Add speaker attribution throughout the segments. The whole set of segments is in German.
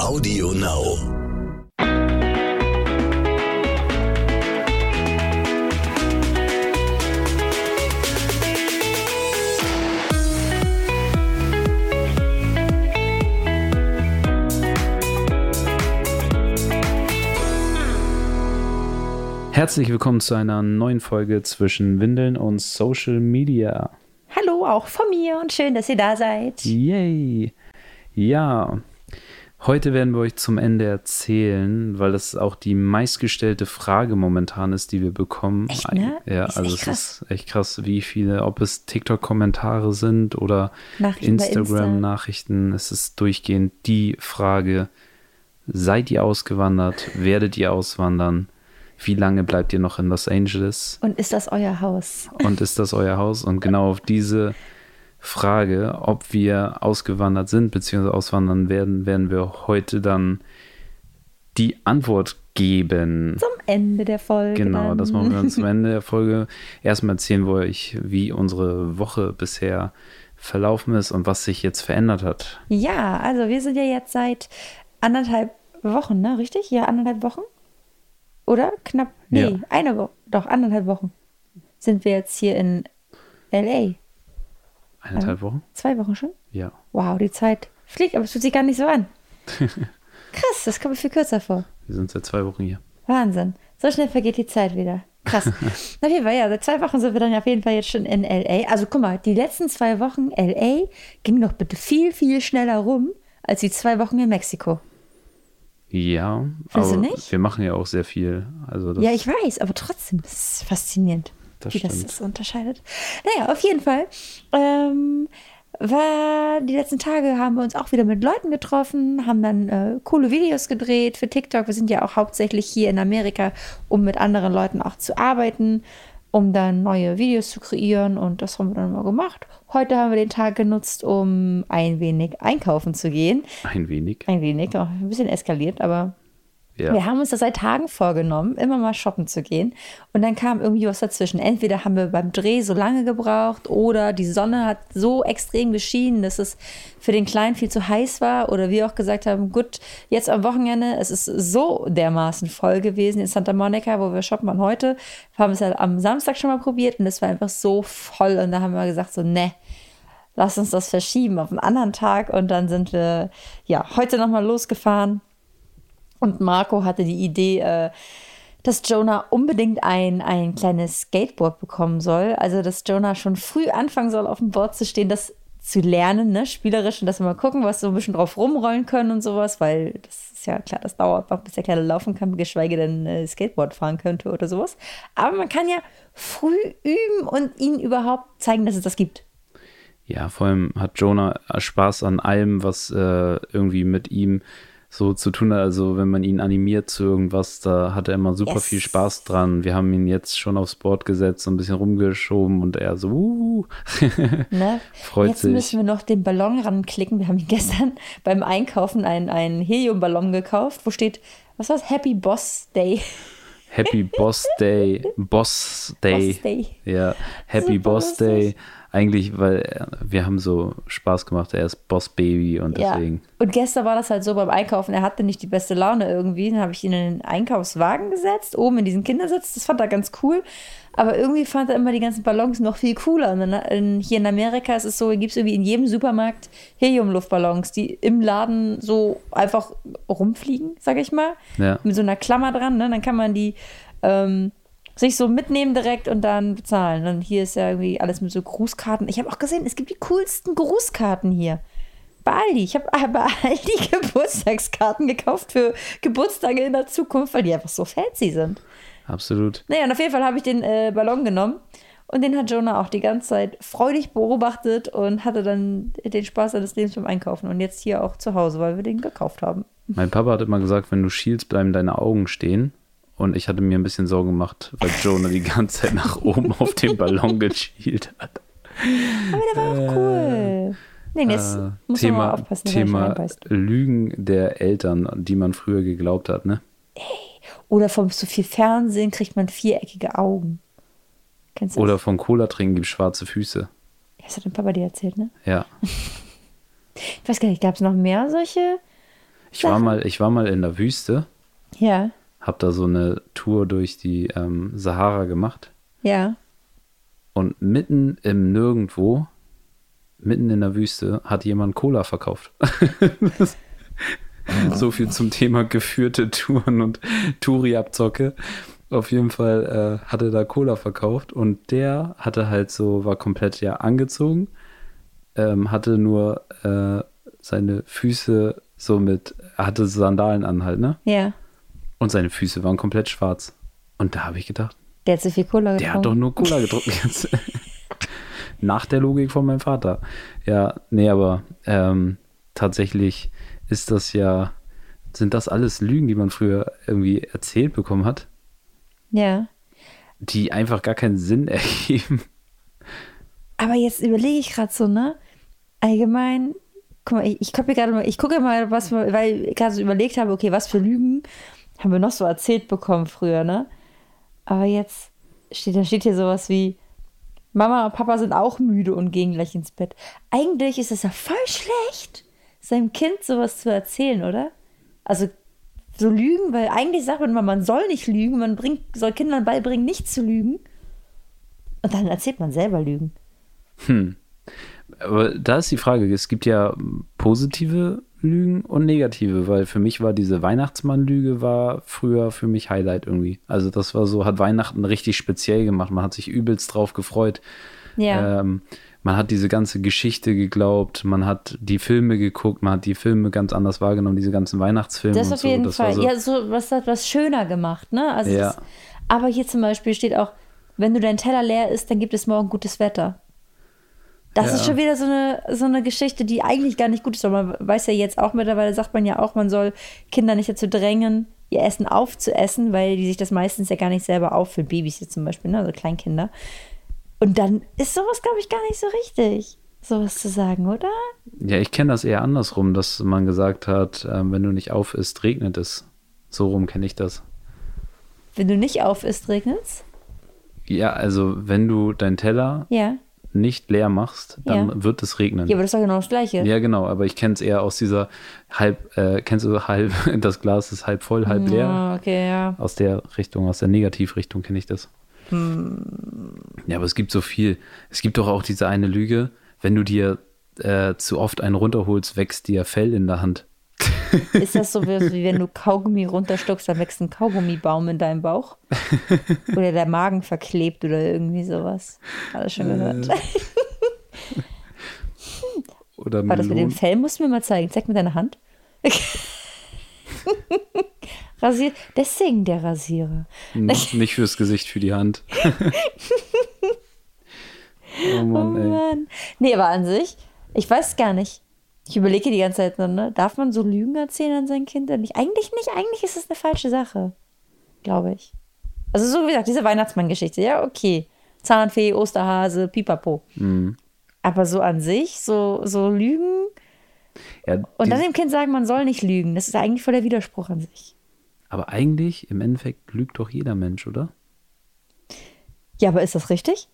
Speaker 1: Audio Now.
Speaker 2: Herzlich willkommen zu einer neuen Folge zwischen Windeln und Social Media.
Speaker 3: Hallo auch von mir und schön, dass ihr da seid.
Speaker 2: Yay! Ja, heute werden wir euch zum Ende erzählen, weil das auch die meistgestellte Frage momentan ist, die wir bekommen.
Speaker 3: Echt, ne?
Speaker 2: Ja,
Speaker 3: Ist
Speaker 2: also es ist echt krass, wie viele, ob es TikTok-Kommentare sind oder
Speaker 3: Nachrichten bei Insta.
Speaker 2: Instagram-Nachrichten. Es ist durchgehend die Frage, seid ihr ausgewandert? Werdet ihr auswandern? Wie lange bleibt ihr noch in Los Angeles?
Speaker 3: Und ist das euer Haus?
Speaker 2: Und ist das euer Haus? Und genau auf diese Frage, ob wir ausgewandert sind bzw. auswandern werden, werden wir heute dann die Antwort geben.
Speaker 3: Zum Ende der Folge.
Speaker 2: Genau,
Speaker 3: dann.
Speaker 2: das machen wir dann zum Ende der Folge. Erstmal erzählen wir euch, wie unsere Woche bisher verlaufen ist und was sich jetzt verändert hat.
Speaker 3: Ja, also wir sind ja jetzt seit anderthalb Wochen, ne? Richtig? Ja, anderthalb Wochen? Oder? Knapp? Nee,
Speaker 2: Ja.
Speaker 3: eine Woche. Doch, anderthalb Wochen. Sind wir jetzt hier in L.A.
Speaker 2: Eineinhalb Wochen?
Speaker 3: Zwei Wochen schon?
Speaker 2: Ja.
Speaker 3: Wow, die Zeit fliegt, aber es fühlt sich gar nicht so an. Krass, das kommt mir viel kürzer vor.
Speaker 2: Wir sind seit zwei Wochen hier.
Speaker 3: Wahnsinn. So schnell vergeht die Zeit wieder. Krass. auf jeden Fall, ja, seit zwei Wochen sind wir dann auf jeden Fall jetzt schon in L.A. Also guck mal, die letzten zwei Wochen L.A. ging doch bitte viel, viel schneller rum als die zwei Wochen in Mexiko.
Speaker 2: Ja,
Speaker 3: Findest du
Speaker 2: aber
Speaker 3: nicht?
Speaker 2: wir machen ja auch sehr viel. Also
Speaker 3: Ja, ich weiß, aber trotzdem, das ist faszinierend,
Speaker 2: Das
Speaker 3: wie das
Speaker 2: stimmt.
Speaker 3: das unterscheidet. Naja, auf jeden Fall. Ähm, war die letzten Tage haben wir uns auch wieder mit Leuten getroffen, haben dann äh, coole Videos gedreht für TikTok. Wir sind ja auch hauptsächlich hier in Amerika, um mit anderen Leuten auch zu arbeiten, um dann neue Videos zu kreieren und das haben wir dann mal gemacht. Heute haben wir den Tag genutzt, um ein wenig einkaufen zu gehen.
Speaker 2: ein wenig.
Speaker 3: Ein wenig, auch ein bisschen eskaliert, aber
Speaker 2: Ja.
Speaker 3: wir haben uns das seit Tagen vorgenommen, immer mal shoppen zu gehen. Und dann kam irgendwie was dazwischen. Entweder haben wir beim Dreh so lange gebraucht oder die Sonne hat so extrem geschienen, dass es für den Kleinen viel zu heiß war. Oder wir auch gesagt haben, gut, jetzt am Wochenende, es ist so dermaßen voll gewesen in Santa Monica, wo wir shoppen waren heute. Wir haben es halt am Samstag schon mal probiert und es war einfach so voll. Und da haben wir gesagt, so, ne, lass uns das verschieben auf einen anderen Tag. Und dann sind wir ja heute nochmal losgefahren. Und Marco hatte die Idee, äh, dass Jonah unbedingt ein, ein kleines Skateboard bekommen soll. Also, dass Jonah schon früh anfangen soll, auf dem Board zu stehen, das zu lernen, ne, spielerisch und dass wir mal gucken, was so ein bisschen drauf rumrollen können und sowas, weil das ist ja klar, das dauert noch, bis der Kleine laufen kann, geschweige denn äh, Skateboard fahren könnte oder sowas. Aber man kann ja früh üben und ihnen überhaupt zeigen, dass es das gibt.
Speaker 2: Ja, vor allem hat Jonah Spaß an allem, was äh, irgendwie mit ihm so zu tun hat. Also wenn man ihn animiert zu irgendwas, da hat er immer super
Speaker 3: Yes.
Speaker 2: viel Spaß dran. Wir haben ihn jetzt schon aufs Board gesetzt, so ein bisschen rumgeschoben und er so, uh,
Speaker 3: Ne?
Speaker 2: Freut
Speaker 3: Jetzt
Speaker 2: sich.
Speaker 3: müssen wir noch den Ballon ranklicken. Wir haben gestern beim Einkaufen einen, einen Heliumballon gekauft, wo steht, was war's? Happy Boss Day.
Speaker 2: Happy Boss Day, Boss Day.
Speaker 3: Boss Day.
Speaker 2: Ja, Happy
Speaker 3: Super
Speaker 2: Boss
Speaker 3: lustig.
Speaker 2: Eigentlich, weil äh, wir haben so Spaß gemacht, er ist Boss Baby und deswegen.
Speaker 3: Ja. Und gestern war das halt so beim Einkaufen, er hatte nicht die beste Laune irgendwie. Dann habe ich ihn in den Einkaufswagen gesetzt, oben in diesen Kindersitz. Das fand er ganz cool. Aber irgendwie fand er immer die ganzen Ballons noch viel cooler. Und in, hier in Amerika ist es so, gibt es irgendwie in jedem Supermarkt Heliumluftballons, die im Laden so einfach rumfliegen, sag ich mal.
Speaker 2: Ja.
Speaker 3: Mit so einer Klammer dran. Ne? Dann kann man die ähm, sich so mitnehmen direkt und dann bezahlen. Und hier ist ja irgendwie alles mit so Grußkarten. Ich habe auch gesehen, es gibt die coolsten Grußkarten hier. Bei Aldi. Ich habe bei Aldi Geburtstagskarten gekauft für Geburtstage in der Zukunft, weil die einfach so fancy sind.
Speaker 2: Absolut.
Speaker 3: Naja, und auf jeden Fall habe ich den äh, Ballon genommen. Und den hat Jonah auch die ganze Zeit freudig beobachtet und hatte dann den Spaß seines Lebens beim Einkaufen. Und jetzt hier auch zu Hause, weil wir den gekauft haben.
Speaker 2: Mein Papa hat immer gesagt, wenn du schielst, bleiben deine Augen stehen. Und ich hatte mir ein bisschen Sorgen gemacht, weil Jonah die ganze Zeit nach oben auf den Ballon geschielt hat.
Speaker 3: Aber der war auch cool. Nee, jetzt
Speaker 2: Äh,
Speaker 3: muss man mal
Speaker 2: Thema
Speaker 3: aufpassen,
Speaker 2: Thema. Lügen der Eltern, die man früher geglaubt hat, ne?
Speaker 3: Oder vom zu viel Fernsehen kriegt man viereckige Augen. Kennst du
Speaker 2: Oder
Speaker 3: das?
Speaker 2: von Cola trinken gibt schwarze Füße.
Speaker 3: Das hat dein Papa dir erzählt, ne?
Speaker 2: Ja.
Speaker 3: Ich weiß gar nicht, gab es noch mehr solche?
Speaker 2: Ich war mal, ich war mal in der Wüste,
Speaker 3: Ja,
Speaker 2: hab da so eine Tour durch die ähm, Sahara gemacht
Speaker 3: ja.
Speaker 2: und mitten im Nirgendwo, mitten in der Wüste, hat jemand Cola verkauft. Das- so viel zum Thema geführte Touren und Touri-Abzocke. Auf jeden Fall äh, hat er da Cola verkauft und der hatte halt so, war komplett ja angezogen, ähm, hatte nur äh, seine Füße so mit, hatte Sandalen an halt, ne?
Speaker 3: Ja.
Speaker 2: Und seine Füße waren komplett schwarz. Und da habe ich gedacht,
Speaker 3: Der hat zu viel Cola getrunken.
Speaker 2: der hat doch nur Cola getrunken. Nach der Logik von meinem Vater. Ja, nee, aber ähm, tatsächlich ist das ja, sind das alles Lügen, die man früher irgendwie erzählt bekommen hat,
Speaker 3: Ja.
Speaker 2: die einfach gar keinen Sinn ergeben.
Speaker 3: Aber jetzt überlege ich gerade so, ne? Allgemein, guck mal, ich, ich mal, ich gucke mal, was weil ich gerade so überlegt habe, okay, was für Lügen haben wir noch so erzählt bekommen früher, ne? Aber jetzt steht, da steht hier sowas wie, Mama und Papa sind auch müde und gehen gleich ins Bett. Eigentlich ist es ja voll schlecht, seinem Kind sowas zu erzählen, oder? Also so lügen, weil eigentlich sagt man immer, man soll nicht lügen, man bringt, soll Kindern beibringen, nicht zu lügen. Und dann erzählt man selber Lügen.
Speaker 2: Aber da ist die Frage, es gibt ja positive Lügen und negative, weil für mich war diese Weihnachtsmann-Lüge war früher für mich Highlight irgendwie. Also das war so, hat Weihnachten richtig speziell gemacht. Man hat sich übelst drauf gefreut.
Speaker 3: Ja.
Speaker 2: Ähm, man hat diese ganze Geschichte geglaubt, man hat die Filme geguckt, man hat die Filme ganz anders wahrgenommen, diese ganzen Weihnachtsfilme
Speaker 3: Das auf
Speaker 2: so.
Speaker 3: jeden
Speaker 2: das
Speaker 3: Fall.
Speaker 2: So,
Speaker 3: Ja, so was hat was schöner gemacht, ne? Also
Speaker 2: Ja.
Speaker 3: das, aber hier zum Beispiel steht auch, wenn du dein Teller leer isst, dann gibt es morgen gutes Wetter. Das
Speaker 2: Ja.
Speaker 3: ist schon wieder so eine, so eine Geschichte, die eigentlich gar nicht gut ist. Aber man weiß ja jetzt auch mittlerweile, sagt man ja auch, man soll Kinder nicht dazu drängen, ihr Essen aufzuessen, weil die sich das meistens ja gar nicht selber auffüllen. Babys jetzt zum Beispiel, ne? also Kleinkinder. Und dann ist sowas, glaube ich, gar nicht so richtig, sowas zu sagen, oder?
Speaker 2: ja, ich kenne das eher andersrum, dass man gesagt hat, ähm, wenn du nicht auf isst, regnet es. So rum kenne ich das.
Speaker 3: Wenn du nicht auf isst, regnet's?
Speaker 2: Ja, also wenn du deinen Teller
Speaker 3: Ja.
Speaker 2: Nicht leer machst, dann
Speaker 3: Ja.
Speaker 2: wird es regnen.
Speaker 3: Ja, aber das ist doch genau das Gleiche.
Speaker 2: Ja, genau, aber ich kenne es eher aus dieser halb, äh, kennst du halb, das Glas ist halb voll, halb leer.
Speaker 3: Ah, okay, ja.
Speaker 2: Aus der Richtung, aus der Negativrichtung kenne ich das.
Speaker 3: Hm.
Speaker 2: Ja, aber es gibt so viel. Es gibt doch auch diese eine Lüge, wenn du dir äh, zu oft einen runterholst, wächst dir Fell in der Hand.
Speaker 3: Ist das so, wie wie wenn du Kaugummi runterstuckst, dann wächst ein Kaugummibaum in deinem Bauch? Oder der Magen verklebt oder irgendwie sowas. Alles schon gehört.
Speaker 2: Äh, Oder
Speaker 3: War das mit dem. Fell? Musst du mir mal zeigen. Zeig mir deine Hand. Rasiert. Deswegen der Rasierer.
Speaker 2: Hm, Nicht fürs Gesicht, für die Hand. oh
Speaker 3: Oh
Speaker 2: Mann, ey.
Speaker 3: Mann. Nee, aber an sich, ich weiß gar nicht. Ich überlege die ganze Zeit, ne? darf man so Lügen erzählen an sein Kind nicht? Eigentlich nicht, eigentlich ist es eine falsche Sache. Glaube ich. Also so wie gesagt, diese Weihnachtsmann-Geschichte, ja, okay. Zahnfee, Osterhase, Pipapo.
Speaker 2: Mhm.
Speaker 3: Aber so an sich, so, so Lügen
Speaker 2: Ja,
Speaker 3: und dann dem Kind sagen, man soll nicht lügen, das ist eigentlich voll der Widerspruch an sich.
Speaker 2: aber eigentlich, im Endeffekt, lügt doch jeder Mensch, oder?
Speaker 3: Ja, aber ist das richtig?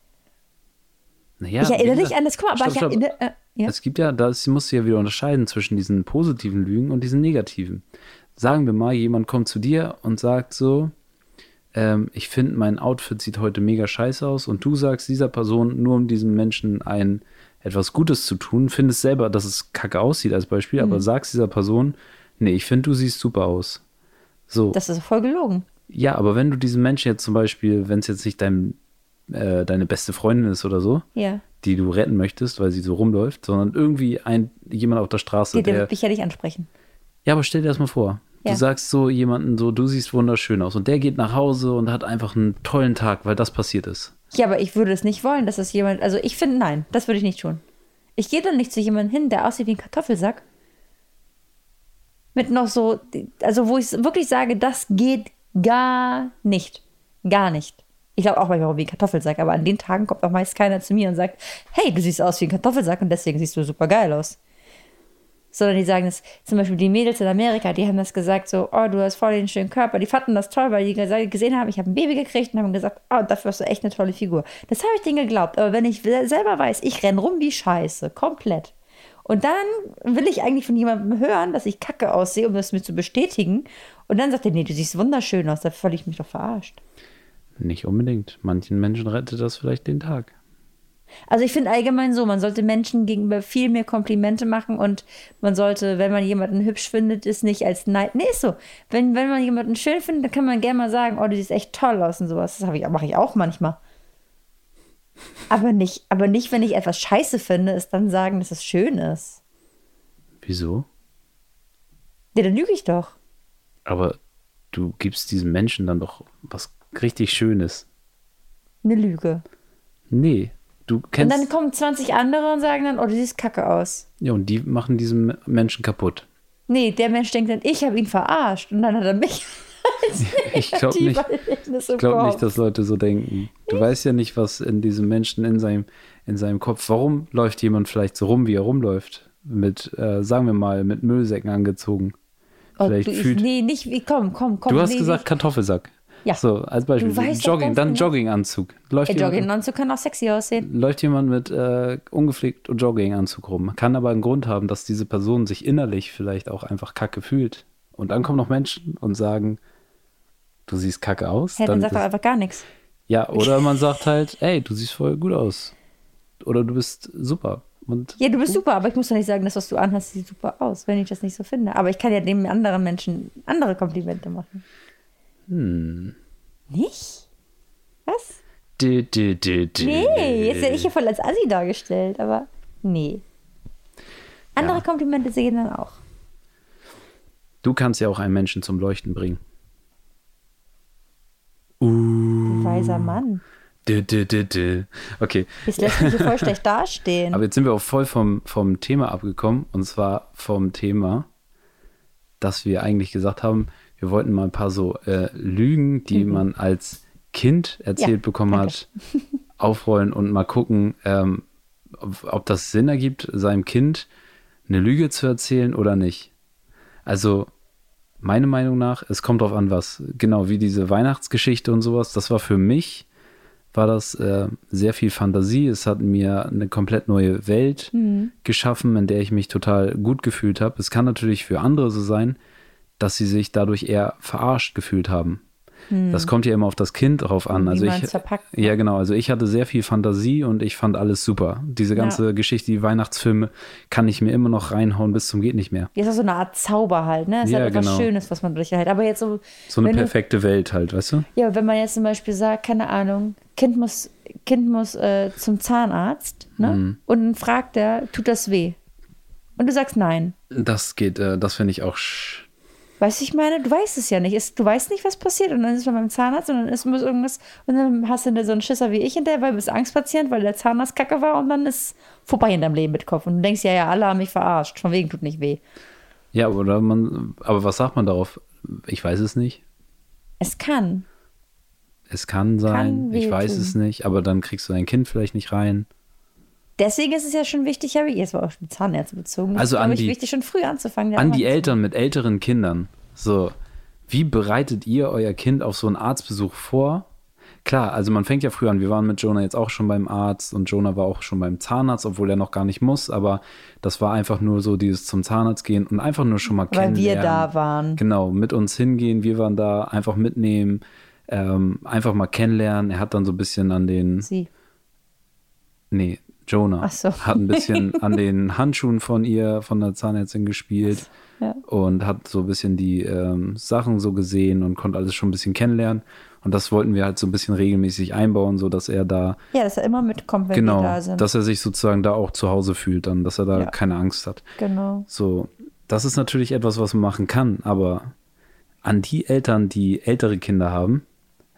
Speaker 2: Naja,
Speaker 3: ich erinnere dich an das, guck mal, aber
Speaker 2: Stopp,
Speaker 3: ich
Speaker 2: stopp.
Speaker 3: erinnere, äh, ja.
Speaker 2: Es gibt ja, das musst du ja wieder unterscheiden zwischen diesen positiven Lügen und diesen negativen. Sagen wir mal, jemand kommt zu dir und sagt so, ähm, ich finde, mein Outfit sieht heute mega scheiße aus und du sagst dieser Person, nur um diesem Menschen ein etwas Gutes zu tun, findest selber, dass es kacke aussieht als Beispiel,
Speaker 3: Mhm.
Speaker 2: aber sagst dieser Person, nee, ich finde, du siehst super aus. So.
Speaker 3: Das ist voll gelogen.
Speaker 2: Ja, aber wenn du diesen Menschen jetzt zum Beispiel, wenn es jetzt nicht dein, äh, deine beste Freundin ist oder so,
Speaker 3: Ja.
Speaker 2: die du retten möchtest, weil sie so rumläuft, sondern irgendwie ein, jemand auf der Straße,
Speaker 3: Der, der
Speaker 2: der.
Speaker 3: wird mich ja nicht ansprechen.
Speaker 2: Ja, aber stell dir das mal vor.
Speaker 3: Ja.
Speaker 2: Du sagst so jemanden so, du siehst wunderschön aus und der geht nach Hause und hat einfach einen tollen Tag, weil das passiert ist.
Speaker 3: Ja, aber ich würde es nicht wollen, dass das jemand. Also ich finde, nein, das würde ich nicht tun. Ich gehe dann nicht zu jemandem hin, der aussieht wie ein Kartoffelsack. Mit noch so, also wo ich wirklich sage, das geht gar nicht. Gar nicht. Ich glaube auch manchmal wie ein Kartoffelsack, aber an den Tagen kommt auch meist keiner zu mir und sagt, hey, du siehst aus wie ein Kartoffelsack und deswegen siehst du super geil aus. Sondern die sagen das, zum Beispiel die Mädels in Amerika, die haben das gesagt, so, oh, du hast voll den schönen Körper. Die fanden das toll, weil die gese- gesehen haben, ich habe ein Baby gekriegt und haben gesagt, oh, dafür hast du echt eine tolle Figur. Das habe ich denen geglaubt. Aber wenn ich selber weiß, ich renn rum wie Scheiße, komplett. Und dann will ich eigentlich von jemandem hören, dass ich kacke aussehe, um das mir zu bestätigen. Und dann sagt er, nee, du siehst wunderschön aus. Da ich mich doch verarscht.
Speaker 2: Nicht unbedingt. Manchen Menschen rettet das vielleicht den Tag.
Speaker 3: Also ich finde allgemein so, man sollte Menschen gegenüber viel mehr Komplimente machen und man sollte, wenn man jemanden hübsch findet, ist nicht als Neid. Nee, ist so. Wenn, wenn man jemanden schön findet, dann kann man gerne mal sagen, oh, du siehst echt toll aus und sowas. Das ich, mache ich auch manchmal. Aber nicht, aber nicht, wenn ich etwas scheiße finde, ist dann sagen, dass es schön ist.
Speaker 2: Wieso?
Speaker 3: Ja, dann lüge ich doch.
Speaker 2: Aber du gibst diesem Menschen dann doch was richtig Schönes.
Speaker 3: Eine Lüge.
Speaker 2: Nee, du kennst.
Speaker 3: Und dann kommen 20 andere und sagen dann, oh, du siehst kacke aus.
Speaker 2: Ja, und die machen diesen Menschen kaputt.
Speaker 3: Nee, der Mensch denkt dann, ich habe ihn verarscht und dann hat er mich.
Speaker 2: ich glaube nicht, ich glaub nicht, dass Leute so denken. Du weißt ja nicht, was in diesem Menschen in seinem, in seinem Kopf, warum läuft jemand vielleicht so rum, wie er rumläuft? Mit, äh, sagen wir mal, mit Müllsäcken angezogen.
Speaker 3: Oh, vielleicht du, fühlt, nee, nicht wie, komm, komm, komm.
Speaker 2: Du hast
Speaker 3: nee,
Speaker 2: gesagt Kartoffelsack. Ja. So, als Beispiel. Jogging, dann genau. Jogginganzug.
Speaker 3: Läuft Der Jogginganzug kann auch sexy aussehen.
Speaker 2: Läuft jemand mit äh, ungepflegt Jogginganzug rum. Kann aber einen Grund haben, dass diese Person sich innerlich vielleicht auch einfach kacke fühlt. Und dann kommen noch Menschen und sagen, du siehst kacke aus.
Speaker 3: Ja, dann, dann sagt er einfach gar nichts.
Speaker 2: Ja, oder man sagt halt, ey, du siehst voll gut aus. Oder du bist super. Und
Speaker 3: ja, du bist super, aber ich muss doch nicht sagen, dass was du anhast, sieht super aus, wenn ich das nicht so finde. Aber ich kann ja dem anderen Menschen andere Komplimente machen.
Speaker 2: Hm.
Speaker 3: Nicht? Was?
Speaker 2: Du, du, du, du.
Speaker 3: Nee, jetzt werde ich ja voll als Assi dargestellt, aber nee. Andere ja. Komplimente sehen dann auch.
Speaker 2: Du kannst ja auch einen Menschen zum Leuchten bringen.
Speaker 3: Uh. Weiser Mann.
Speaker 2: Du, du, du, du. Okay.
Speaker 3: Jetzt lässt mich voll schlecht dastehen.
Speaker 2: Aber jetzt sind wir auch voll vom, vom Thema abgekommen. Und zwar vom Thema, dass wir eigentlich gesagt haben, wir wollten mal ein paar so äh, Lügen, die mhm. man als Kind erzählt ja, bekommen danke. hat, aufrollen und mal gucken, ähm, ob, ob das Sinn ergibt, seinem Kind eine Lüge zu erzählen oder nicht. Also meiner Meinung nach, es kommt darauf an, was, genau wie diese Weihnachtsgeschichte und sowas, das war für mich, war das äh, sehr viel Fantasie. Es hat mir eine komplett neue Welt mhm. geschaffen, in der ich mich total gut gefühlt habe. Es kann natürlich für andere so sein, dass sie sich dadurch eher verarscht gefühlt haben. Hm. Das kommt ja immer auf das Kind drauf an. Also ich,
Speaker 3: verpackt.
Speaker 2: ja genau. Also ich hatte sehr viel Fantasie und ich fand alles super. Diese ganze ja. Geschichte, die Weihnachtsfilme, kann ich mir immer noch reinhauen bis zum geht nicht mehr.
Speaker 3: Ja, ist auch so eine Art Zauber halt, ne? Es ja, ist halt etwas genau. Schönes, was man durchhält. Aber jetzt so
Speaker 2: so eine perfekte du, Welt halt, weißt du?
Speaker 3: Ja, wenn man jetzt zum Beispiel sagt, keine Ahnung, Kind muss Kind muss äh, zum Zahnarzt, ne? Mhm. Und dann fragt er, tut das weh? Und du sagst nein.
Speaker 2: Das geht, äh, das finde ich auch
Speaker 3: Weißt du, ich meine, du weißt es ja nicht. du weißt nicht, was passiert. Und dann ist man beim Zahnarzt und dann ist muss irgendwas. Und dann hast du so einen Schisser wie ich hinterher, weil du bist Angstpatient, weil der Zahnarzt kacke war und dann ist vorbei in deinem Leben mit Kopf. Und du denkst, ja, ja, alle haben mich verarscht. Von wegen tut nicht weh.
Speaker 2: Ja, oder man. Aber was sagt man darauf? Ich weiß es nicht.
Speaker 3: Es kann.
Speaker 2: Es kann sein, kann ich weiß tun. es nicht, aber dann kriegst du dein Kind vielleicht nicht rein.
Speaker 3: Deswegen ist es ja schon wichtig, habe ich jetzt war auch schon Zahnärzte bezogen.
Speaker 2: Also an
Speaker 3: die, wichtig, schon früh anzufangen.
Speaker 2: An die Eltern mit älteren Kindern. So, wie bereitet ihr euer Kind auf so einen Arztbesuch vor? Klar, also man fängt ja früh an. Wir waren mit Jonah jetzt auch schon beim Arzt und Jonah war auch schon beim Zahnarzt, obwohl er noch gar nicht muss. Aber das war einfach nur so dieses zum Zahnarzt gehen und einfach nur schon mal Weil kennenlernen.
Speaker 3: Weil wir da waren.
Speaker 2: Genau, mit uns hingehen. Wir waren da, einfach mitnehmen, ähm, einfach mal kennenlernen. Er hat dann so ein bisschen an den.
Speaker 3: Sie.
Speaker 2: Nee, Jonah
Speaker 3: so.
Speaker 2: hat ein bisschen an den Handschuhen von ihr, von der Zahnärztin gespielt
Speaker 3: ja.
Speaker 2: und hat so ein bisschen die ähm, Sachen so gesehen und konnte alles schon ein bisschen kennenlernen. Und das wollten wir halt so ein bisschen regelmäßig einbauen, so dass er da.
Speaker 3: Ja, dass er immer mitkommt, wenn
Speaker 2: genau,
Speaker 3: wir da sind.
Speaker 2: Dass er sich sozusagen da auch zu Hause fühlt, dann, dass er da ja. keine Angst hat.
Speaker 3: Genau.
Speaker 2: So, das ist natürlich etwas, was man machen kann, aber an die Eltern, die ältere Kinder haben,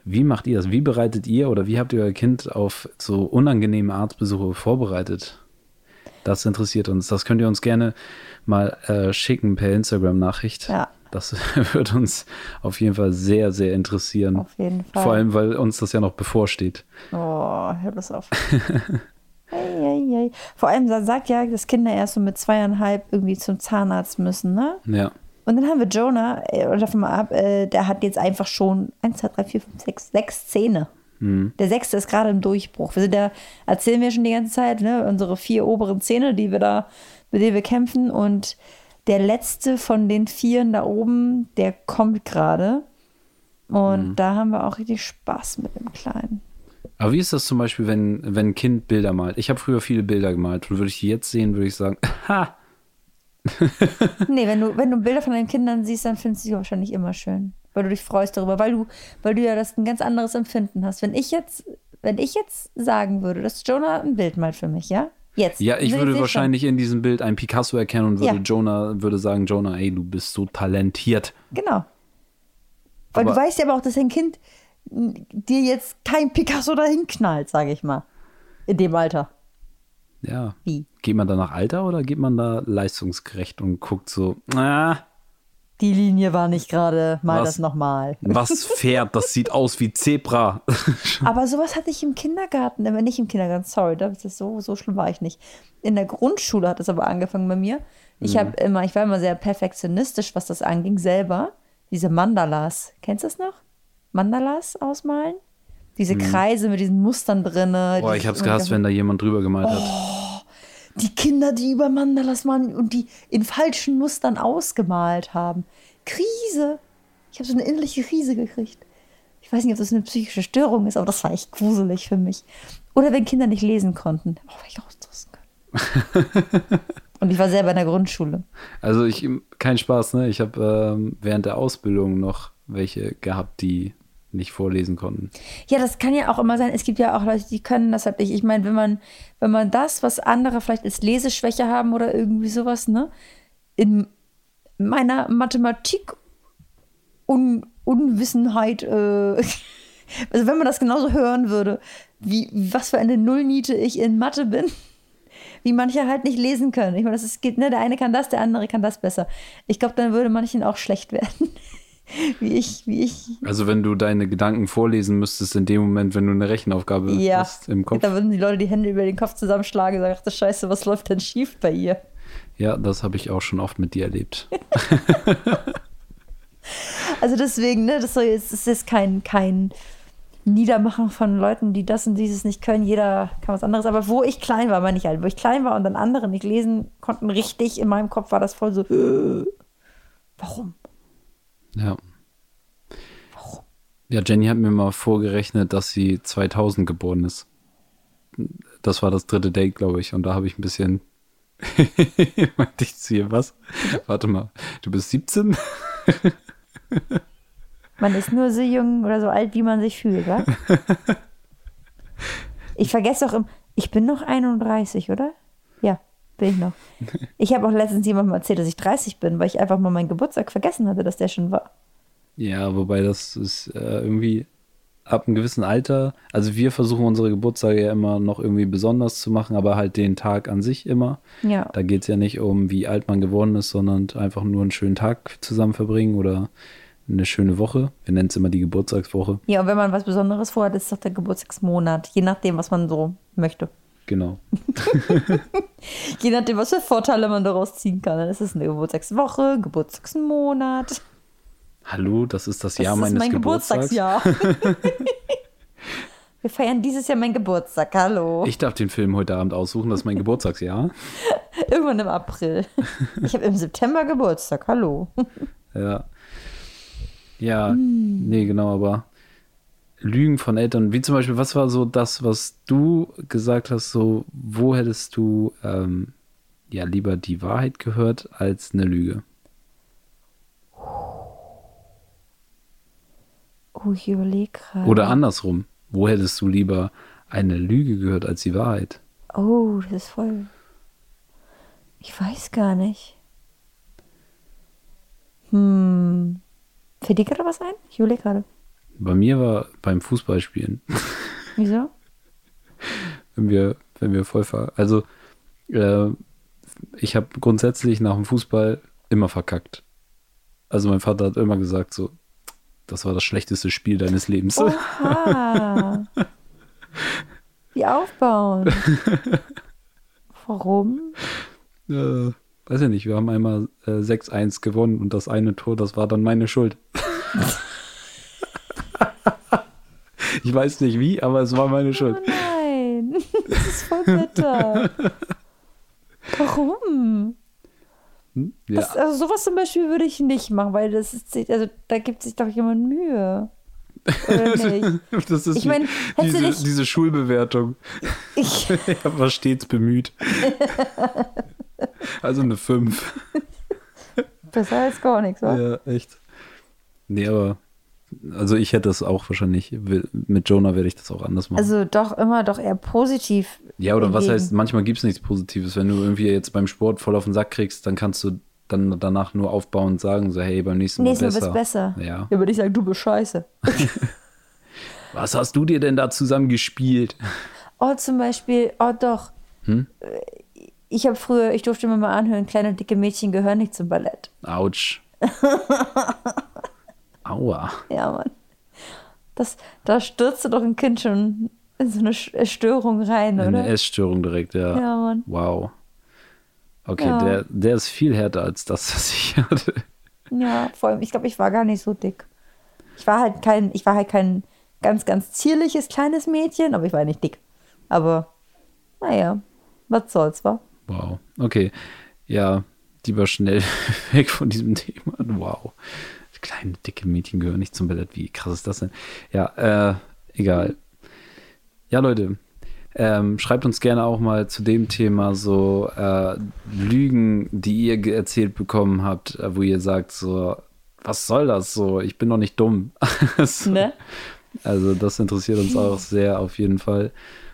Speaker 2: wie macht ihr das? Wie bereitet ihr oder wie habt ihr euer Kind auf so unangenehme Arztbesuche vorbereitet? Das interessiert uns. Das könnt ihr uns gerne mal äh, schicken per Instagram-Nachricht.
Speaker 3: Ja.
Speaker 2: Das wird uns auf jeden Fall sehr, sehr interessieren.
Speaker 3: Auf jeden Fall.
Speaker 2: Vor allem, weil uns das ja noch bevorsteht.
Speaker 3: Oh, hör das auf. Vor allem sagt ja, dass Kinder erst so mit zweieinhalb irgendwie zum Zahnarzt müssen, ne?
Speaker 2: Ja.
Speaker 3: Und dann haben wir Jonah, äh, davon mal ab, äh, der hat jetzt einfach schon 1, 2, 3, 4, 5, 6, 6 Zähne. Mhm. Der sechste ist gerade im Durchbruch. Wir sind ja, erzählen wir schon die ganze Zeit, ne, unsere vier oberen Zähne, die wir da mit dem wir kämpfen. Und der letzte von den Vieren da oben, der kommt gerade. Und
Speaker 2: Mhm.
Speaker 3: da haben wir auch richtig Spaß mit dem Kleinen.
Speaker 2: Aber wie ist das zum Beispiel, wenn, wenn ein Kind Bilder malt? Ich habe früher viele Bilder gemalt und würde ich die jetzt sehen, würde ich sagen, ha,
Speaker 3: Nee, wenn du, wenn du Bilder von deinen Kindern siehst, dann findest du sie wahrscheinlich immer schön. Weil du dich freust darüber, weil du, weil du ja das ein ganz anderes Empfinden hast. Wenn ich jetzt, wenn ich jetzt sagen würde, dass Jonah ein Bild malt für mich, ja? Jetzt.
Speaker 2: Ja, ich würde
Speaker 3: sehe schon.
Speaker 2: wahrscheinlich in diesem Bild einen Picasso erkennen und würde
Speaker 3: Ja.
Speaker 2: Jonah, würde sagen, Jonah, ey, du bist so talentiert.
Speaker 3: Genau. Weil
Speaker 2: Aber-
Speaker 3: du weißt ja aber auch, dass dein Kind dir jetzt kein Picasso dahin knallt, sage ich mal. In dem Alter.
Speaker 2: Ja.
Speaker 3: Wie?
Speaker 2: Geht man da nach Alter oder geht man da leistungsgerecht und guckt so, ah,
Speaker 3: Die Linie war nicht gerade, mal
Speaker 2: Was?
Speaker 3: das nochmal.
Speaker 2: was Pferd, das sieht aus wie Zebra.
Speaker 3: Aber sowas hatte ich im Kindergarten, äh, nicht im Kindergarten, sorry, das ist so, so schlimm war ich nicht. In der Grundschule hat es aber angefangen bei mir. Ich habe immer, ich war immer sehr perfektionistisch, was das anging, selber. Diese Mandalas. Kennst du das noch? Mandalas ausmalen? Diese Kreise mit diesen Mustern drinne.
Speaker 2: Boah, ich hab's gehasst, wenn da jemand drüber gemalt hat.
Speaker 3: Die Kinder, die über Mandalas malen und die in falschen Mustern ausgemalt haben. Krise. Ich habe so eine innerliche Krise gekriegt. Ich weiß nicht, ob das eine psychische Störung ist, aber das war echt gruselig für mich. Oder wenn Kinder nicht lesen konnten. Oh, ich austasten können. und ich war selber in der Grundschule.
Speaker 2: Also ich, kein Spaß, ne? Ich habe ähm, während der Ausbildung noch welche gehabt, die nicht vorlesen konnten.
Speaker 3: Ja, das kann ja auch immer sein. Es gibt ja auch Leute, die können das halt nicht. Ich meine, wenn man, wenn man das, was andere vielleicht als Leseschwäche haben oder irgendwie sowas, ne, in meiner Mathematik Un Unwissenheit, äh, also wenn man das genauso hören würde, wie was für eine Nullniete ich in Mathe bin, wie manche halt nicht lesen können. Ich meine, das ist, geht, ne, der eine kann das, der andere kann das besser. Ich glaube, dann würde manchen auch schlecht werden. wie ich, wie ich
Speaker 2: Also wenn du deine Gedanken vorlesen müsstest in dem Moment, wenn du eine Rechenaufgabe
Speaker 3: Ja,
Speaker 2: hast im Kopf.
Speaker 3: da würden die Leute die Hände über den Kopf zusammenschlagen und sagen, ach du Scheiße, was läuft denn schief bei ihr?
Speaker 2: Ja, das habe ich auch schon oft mit dir erlebt.
Speaker 3: Also deswegen, ne, das soll jetzt, es ist kein, kein Niedermachen von Leuten, die das und dieses nicht können. Jeder kann was anderes. Aber wo ich klein war, meine ich halt, wo ich klein war und dann andere nicht lesen konnten, richtig in meinem Kopf war das voll so, warum?
Speaker 2: Ja. Ja, Jenny hat mir mal vorgerechnet, dass sie 2000 geboren ist. Das war das dritte Date, glaube ich. Und da habe ich ein bisschen. Meinte ich zu ihr, was? Warte mal, du bist 17?
Speaker 3: Man ist nur so jung oder so alt, wie man sich fühlt, wa? Ich vergesse auch im, ich bin noch 31, oder? Bin ich noch. Ich habe auch letztens jemandem erzählt, dass ich 30 bin, weil ich einfach mal meinen Geburtstag vergessen hatte, dass der schon war.
Speaker 2: Ja, wobei das ist äh, irgendwie ab einem gewissen Alter. Also wir versuchen unsere Geburtstage ja immer noch irgendwie besonders zu machen, aber halt den Tag an sich immer.
Speaker 3: Ja.
Speaker 2: Da geht es ja nicht um, wie alt man geworden ist, sondern einfach nur einen schönen Tag zusammen verbringen oder eine schöne Woche. Wir nennen es immer die Geburtstagswoche.
Speaker 3: Ja, und wenn man was Besonderes vorhat, ist es doch der Geburtstagsmonat. Je nachdem, was man so möchte.
Speaker 2: Genau.
Speaker 3: Je nachdem, was für Vorteile man daraus ziehen kann. Dann ist es eine Geburtstagswoche, Geburtstagsmonat.
Speaker 2: Hallo, das ist das
Speaker 3: Das
Speaker 2: Jahr
Speaker 3: ist
Speaker 2: meines
Speaker 3: mein
Speaker 2: Geburtstags.
Speaker 3: Geburtstagsjahr. Wir feiern dieses Jahr meinen Geburtstag. Hallo.
Speaker 2: Ich darf den Film heute Abend aussuchen, das ist mein Geburtstagsjahr.
Speaker 3: Irgendwann im April. Ich habe im September Geburtstag. Hallo.
Speaker 2: Ja. Ja, nee, genau, aber Lügen von Eltern, wie zum Beispiel, was war so das, was du gesagt hast, so, wo hättest du ähm, ja lieber die Wahrheit gehört als eine Lüge?
Speaker 3: Oh, ich überlege gerade.
Speaker 2: Oder andersrum, wo hättest du lieber eine Lüge gehört als die Wahrheit?
Speaker 3: Oh, das ist voll. Ich weiß gar nicht. Hm. Fällt dir gerade was ein? Ich überlege gerade.
Speaker 2: Bei mir war beim Fußballspielen,
Speaker 3: Wieso?
Speaker 2: wenn wir, wenn wir voll ver also äh, ich habe grundsätzlich nach dem Fußball immer verkackt. Also mein Vater hat immer gesagt so, das war das schlechteste Spiel deines Lebens.
Speaker 3: Oh. Oha. Wie aufbauen. Warum?
Speaker 2: Äh, weiß ja nicht, wir haben einmal äh, 6-1 gewonnen und das eine Tor, das war dann meine Schuld. ich weiß nicht wie, aber es war meine Schuld.
Speaker 3: Oh nein. Das ist voll bitter. Warum?
Speaker 2: Hm? Ja.
Speaker 3: Das, also sowas zum Beispiel würde ich nicht machen, weil das ist, also da gibt sich doch jemand Mühe. Oder nicht?
Speaker 2: Das ist
Speaker 3: Ich mein,
Speaker 2: wie-
Speaker 3: hättest du
Speaker 2: diese,
Speaker 3: nicht-
Speaker 2: diese Schulbewertung.
Speaker 3: Ich,
Speaker 2: Er war stets bemüht. also eine 5.
Speaker 3: besser als gar nichts, wa?
Speaker 2: Ja, echt. Nee, aber also ich hätte das auch wahrscheinlich, mit Jonah werde ich das auch anders machen.
Speaker 3: Also doch immer doch eher positiv.
Speaker 2: ja, oder was
Speaker 3: entgegen.
Speaker 2: heißt, manchmal gibt es nichts Positives. Wenn du irgendwie jetzt beim Sport voll auf den Sack kriegst, dann kannst du dann danach nur aufbauen und sagen, so, hey, beim nächsten Mal
Speaker 3: Nächstes Mal
Speaker 2: besser.
Speaker 3: bist besser.
Speaker 2: Ja.
Speaker 3: Ja, würde ich sagen, du bist scheiße.
Speaker 2: Was hast du dir denn da zusammen gespielt?
Speaker 3: Oh, zum Beispiel, oh doch.
Speaker 2: Hm?
Speaker 3: Äh, Ich habe früher, ich durfte mir mal anhören, kleine dicke Mädchen gehören nicht zum Ballett.
Speaker 2: Autsch. Aua.
Speaker 3: Ja, Mann. Das, da stürzte doch ein Kind schon in so eine Sch- Störung rein,
Speaker 2: Eine
Speaker 3: oder?
Speaker 2: Essstörung direkt, ja.
Speaker 3: Ja, Mann.
Speaker 2: Wow. Okay,
Speaker 3: Ja.
Speaker 2: der, der ist viel härter als das, was ich hatte.
Speaker 3: Ja, vor allem, ich glaube, ich war gar nicht so dick. Ich war halt kein, ich war halt kein ganz, ganz zierliches kleines Mädchen, aber ich war nicht dick. Aber, naja, was soll's, wa?
Speaker 2: Wow. Okay. Ja, lieber schnell weg von diesem Thema. Wow. Kleine, dicke Mädchen gehören nicht zum Ballett. Wie krass ist das denn? Ja, äh, egal. Ja, Leute. Ähm, schreibt uns gerne auch mal zu dem Thema so äh, Lügen, die ihr erzählt bekommen habt, äh, wo ihr sagt so, was soll das so? Ich bin doch nicht dumm. So.
Speaker 3: Ne?
Speaker 2: Also das interessiert uns auch sehr auf jeden Fall.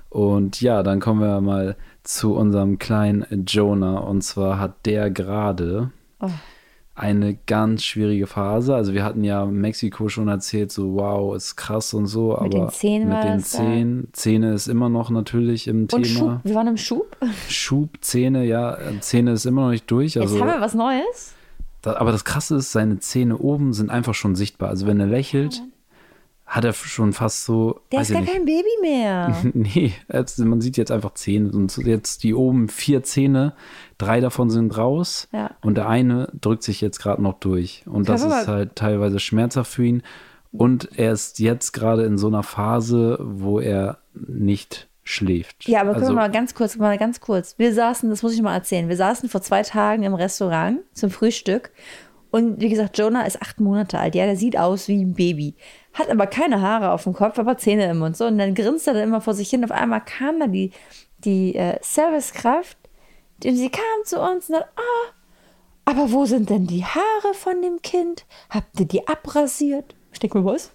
Speaker 2: Und ja, dann kommen wir mal zu unserem kleinen Jonah. Und zwar hat der gerade
Speaker 3: Oh.
Speaker 2: Eine ganz schwierige Phase. Also wir hatten ja Mexiko schon erzählt, so wow, ist krass und so.
Speaker 3: Mit
Speaker 2: aber
Speaker 3: den Zähnen
Speaker 2: mit den
Speaker 3: da.
Speaker 2: Zähnen, Zähne ist immer noch natürlich im
Speaker 3: Und
Speaker 2: Thema.
Speaker 3: Schub, wir waren im Schub.
Speaker 2: Schub, Zähne, ja, äh, Zähne ist immer noch nicht durch. Also,
Speaker 3: Jetzt haben wir was Neues.
Speaker 2: da, aber das Krasse ist, seine Zähne oben sind einfach schon sichtbar. Also wenn er lächelt, hat er schon fast so,
Speaker 3: Der ist gar
Speaker 2: nicht,
Speaker 3: kein Baby mehr.
Speaker 2: Nee, jetzt, man sieht jetzt einfach Zähne. Und jetzt die oben vier Zähne, drei davon sind raus
Speaker 3: Ja.
Speaker 2: und der eine drückt sich jetzt gerade noch durch. Und das ist halt teilweise schmerzhaft für ihn. Und er ist jetzt gerade in so einer Phase, wo er nicht schläft.
Speaker 3: Ja, aber können
Speaker 2: also,
Speaker 3: wir mal ganz kurz, mal ganz kurz. Wir saßen, das muss ich mal erzählen, wir saßen vor zwei Tagen im Restaurant zum Frühstück. Und wie gesagt, Jonah ist acht Monate alt. Ja, der sieht aus wie ein Baby. Hat aber keine Haare auf dem Kopf, aber Zähne im Mund. So, und dann grinst er dann immer vor sich hin. Auf einmal kam da die, die äh, Servicekraft. Und sie kam zu uns und dann, ah, aber wo sind denn die Haare von dem Kind? Habt ihr die abrasiert? Ich denke mir, was?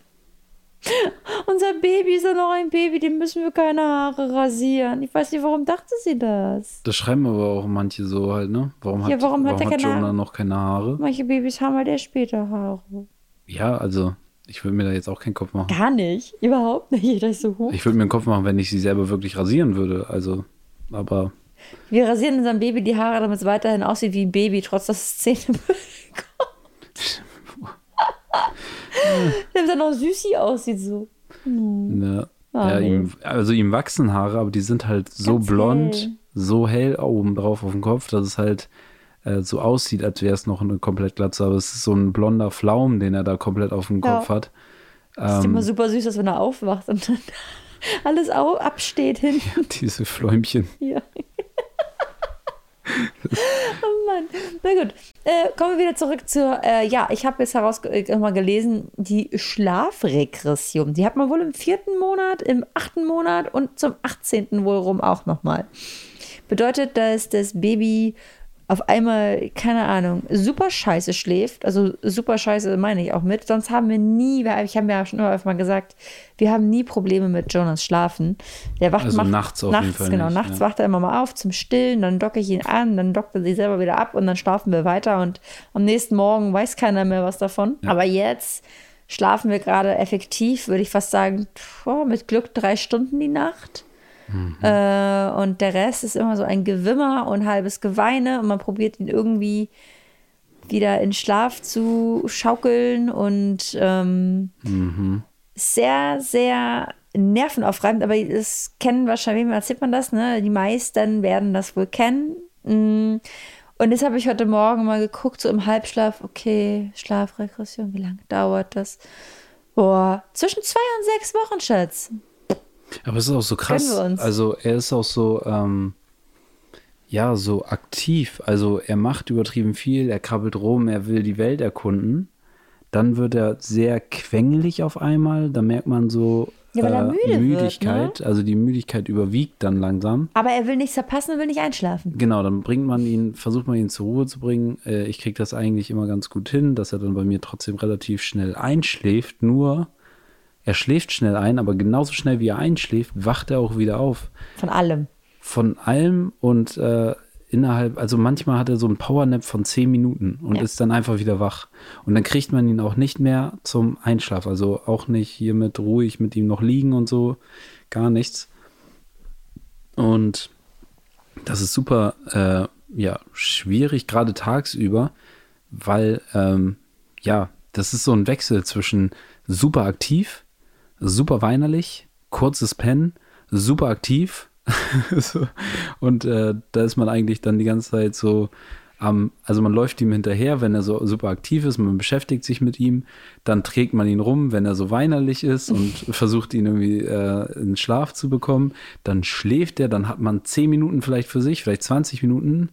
Speaker 3: Unser Baby ist ja noch ein Baby, dem müssen wir keine Haare rasieren. Ich weiß nicht, warum dachte sie das?
Speaker 2: das schreiben aber auch manche so halt, ne? Warum hat,
Speaker 3: Ja, warum hat er keine
Speaker 2: Jonah noch keine Haare?
Speaker 3: Manche Babys haben halt erst später Haare.
Speaker 2: Ja, also ich würde mir da jetzt auch keinen Kopf machen.
Speaker 3: Gar nicht. Überhaupt nicht. Ich dachte so.
Speaker 2: Ich würde mir einen Kopf machen, wenn ich sie selber wirklich rasieren würde. Also, aber
Speaker 3: Wir rasieren unserem Baby die Haare, damit es weiterhin aussieht wie ein Baby, trotz dass es Zähne bekommt. damit er noch süßi aussieht so.
Speaker 2: Ne,
Speaker 3: Ah,
Speaker 2: ja,
Speaker 3: nee.
Speaker 2: ihm, also ihm wachsen Haare, aber die sind halt so
Speaker 3: Ganz
Speaker 2: blond,
Speaker 3: hell.
Speaker 2: so hell oben drauf auf dem Kopf, dass es halt äh, so aussieht, als wäre es noch eine komplett glatze, aber es ist so ein blonder Pflaum, den er da komplett auf dem
Speaker 3: Ja.
Speaker 2: Kopf hat.
Speaker 3: Das ist
Speaker 2: Ähm,
Speaker 3: immer super süß, dass wenn er aufwacht und dann alles au absteht hin.
Speaker 2: diese Fläumchen.
Speaker 3: Ja. oh Mann. Na gut. Äh, kommen wir wieder zurück zur, äh, ja, ich habe jetzt heraus äh, mal gelesen, die Schlafregression. Die hat man wohl im vierten Monat, im achten Monat und zum 18. wohl rum auch nochmal. Bedeutet, dass das Baby auf einmal, keine Ahnung, super scheiße schläft. Also super scheiße meine ich auch mit. Sonst haben wir nie, ich habe ja schon immer mal gesagt, wir haben nie Probleme mit Jonas Schlafen. Der wacht
Speaker 2: Also
Speaker 3: macht,
Speaker 2: nachts auf
Speaker 3: nachts,
Speaker 2: jeden Fall
Speaker 3: Genau,
Speaker 2: nicht,
Speaker 3: nachts
Speaker 2: ja.
Speaker 3: wacht er immer mal auf zum Stillen, dann docke ich ihn an, dann dockt er sich selber wieder ab und dann schlafen wir weiter und am nächsten Morgen weiß keiner mehr was davon. Aber jetzt schlafen wir gerade effektiv, würde ich fast sagen, boah, mit Glück drei Stunden die Nacht. Äh, und der Rest ist immer so ein Gewimmer und halbes Geweine und man probiert ihn irgendwie wieder in Schlaf zu schaukeln und ähm, sehr, sehr nervenaufreibend, aber das kennen wahrscheinlich, wem erzählt man das, ne? Die meisten werden das wohl kennen. Mm. Und jetzt habe ich heute Morgen mal geguckt, so im Halbschlaf, okay, Schlafregression, wie lange dauert das? Boah, zwischen zwei und sechs Wochen, Schatz.
Speaker 2: Aber es ist auch so krass.
Speaker 3: Wir uns.
Speaker 2: Also er ist auch so, ähm, ja, so aktiv. Also er macht übertrieben viel, er krabbelt rum, er will die Welt erkunden. Dann wird er sehr quengelig auf einmal. Da merkt man so
Speaker 3: Ja,
Speaker 2: äh,
Speaker 3: müde
Speaker 2: Müdigkeit.
Speaker 3: wird, ne?
Speaker 2: Also die Müdigkeit überwiegt dann langsam.
Speaker 3: Aber er will nichts verpassen und will nicht einschlafen.
Speaker 2: Genau, dann bringt man ihn, versucht man ihn zur Ruhe zu bringen. Äh, ich kriege das eigentlich immer ganz gut hin, dass er dann bei mir trotzdem relativ schnell einschläft. Nur, er schläft schnell ein, aber genauso schnell wie er einschläft, wacht er auch wieder auf.
Speaker 3: Von allem.
Speaker 2: Von allem und äh, innerhalb, also manchmal hat er so einen Powernap von 10 Minuten und
Speaker 3: Ja.
Speaker 2: ist dann einfach wieder wach. Und dann kriegt man ihn auch nicht mehr zum Einschlaf. Also auch nicht hier mit ruhig mit ihm noch liegen und so. Gar nichts. Und das ist super, äh, ja, schwierig, gerade tagsüber, weil, ähm, ja, das ist so ein Wechsel zwischen super aktiv, super weinerlich, kurzes Pennen, super aktiv. so. Und äh, da ist man eigentlich dann die ganze Zeit so am, also man läuft ihm hinterher, wenn er so super aktiv ist, man beschäftigt sich mit ihm, dann trägt man ihn rum, wenn er so weinerlich ist und versucht ihn irgendwie äh, in Schlaf zu bekommen, dann schläft er, dann hat man 10 Minuten vielleicht für sich, vielleicht 20 Minuten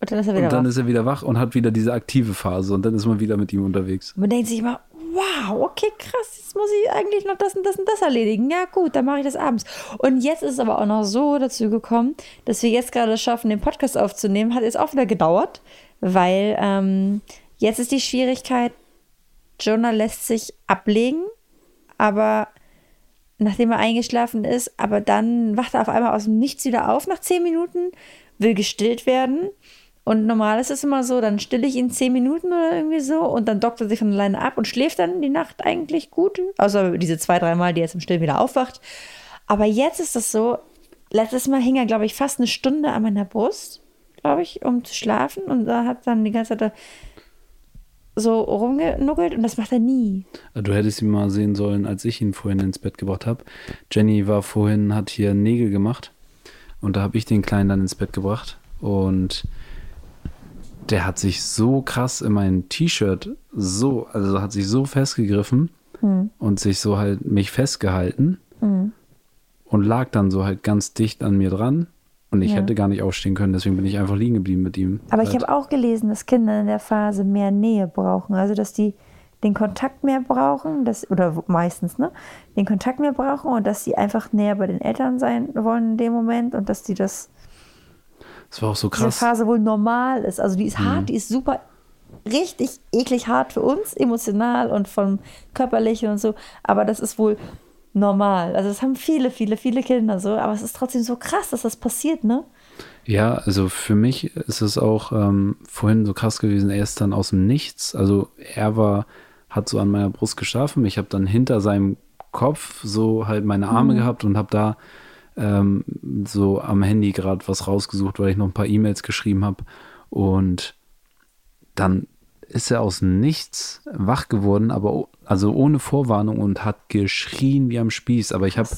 Speaker 3: Und dann ist er wieder
Speaker 2: und dann
Speaker 3: wach.
Speaker 2: ist er wieder wach und hat wieder diese aktive Phase und dann ist man wieder mit ihm unterwegs.
Speaker 3: Man denkt sich immer, wow, okay, krass, jetzt muss ich eigentlich noch das und das und das erledigen. Ja, gut, dann mache ich das abends. Und jetzt ist es aber auch noch so dazu gekommen, dass wir jetzt gerade schaffen, den Podcast aufzunehmen. Hat jetzt auch wieder gedauert, weil ähm, jetzt ist die Schwierigkeit, Jonah lässt sich ablegen, aber nachdem er eingeschlafen ist, aber dann wacht er auf einmal aus dem Nichts wieder auf nach zehn Minuten, will gestillt werden. Und normal ist es immer so, dann stille ich ihn zehn Minuten oder irgendwie so und dann dockt er sich von alleine ab und schläft dann die Nacht eigentlich gut. Außer diese zwei, drei Mal, die er jetzt im Stillen wieder aufwacht. Aber jetzt ist das so, letztes Mal hing er, glaube ich, fast eine Stunde an meiner Brust, glaube ich, um zu schlafen. Und da hat dann die ganze Zeit so rumgenuckelt und das macht er nie.
Speaker 2: Du hättest ihn mal sehen sollen, als ich ihn vorhin ins Bett gebracht habe. Jenny war vorhin, hat hier Nägel gemacht und da habe ich den Kleinen dann ins Bett gebracht und der hat sich so krass in mein T-Shirt so, also hat sich so festgegriffen und sich so halt mich festgehalten und lag dann so halt ganz dicht an mir dran und ich
Speaker 3: Ja.
Speaker 2: hätte gar nicht aufstehen können, deswegen bin ich einfach liegen geblieben mit ihm.
Speaker 3: Aber ich
Speaker 2: Halt.
Speaker 3: habe auch gelesen, dass Kinder in der Phase mehr Nähe brauchen. Also, dass die den Kontakt mehr brauchen, dass, oder meistens, ne? Den Kontakt mehr brauchen und dass sie einfach näher bei den Eltern sein wollen in dem Moment und dass die das,
Speaker 2: das war auch so
Speaker 3: diese
Speaker 2: krass.
Speaker 3: Phase wohl normal ist. Also, die ist hart, die ist super, richtig eklig hart für uns, emotional und vom Körperlichen und so. Aber das ist wohl normal. Also, das haben viele, viele, viele Kinder so. Aber es ist trotzdem so krass, dass das passiert, ne?
Speaker 2: Ja, also für mich ist es auch ähm, vorhin so krass gewesen, er ist dann aus dem Nichts, also er war, hat so an meiner Brust geschlafen, ich habe dann hinter seinem Kopf so halt meine Arme gehabt und habe da ähm, so am Handy gerade was rausgesucht, weil ich noch ein paar E-Mails geschrieben habe und dann ist er aus Nichts wach geworden, aber also ohne Vorwarnung und hat geschrien wie am Spieß. Aber ich habe,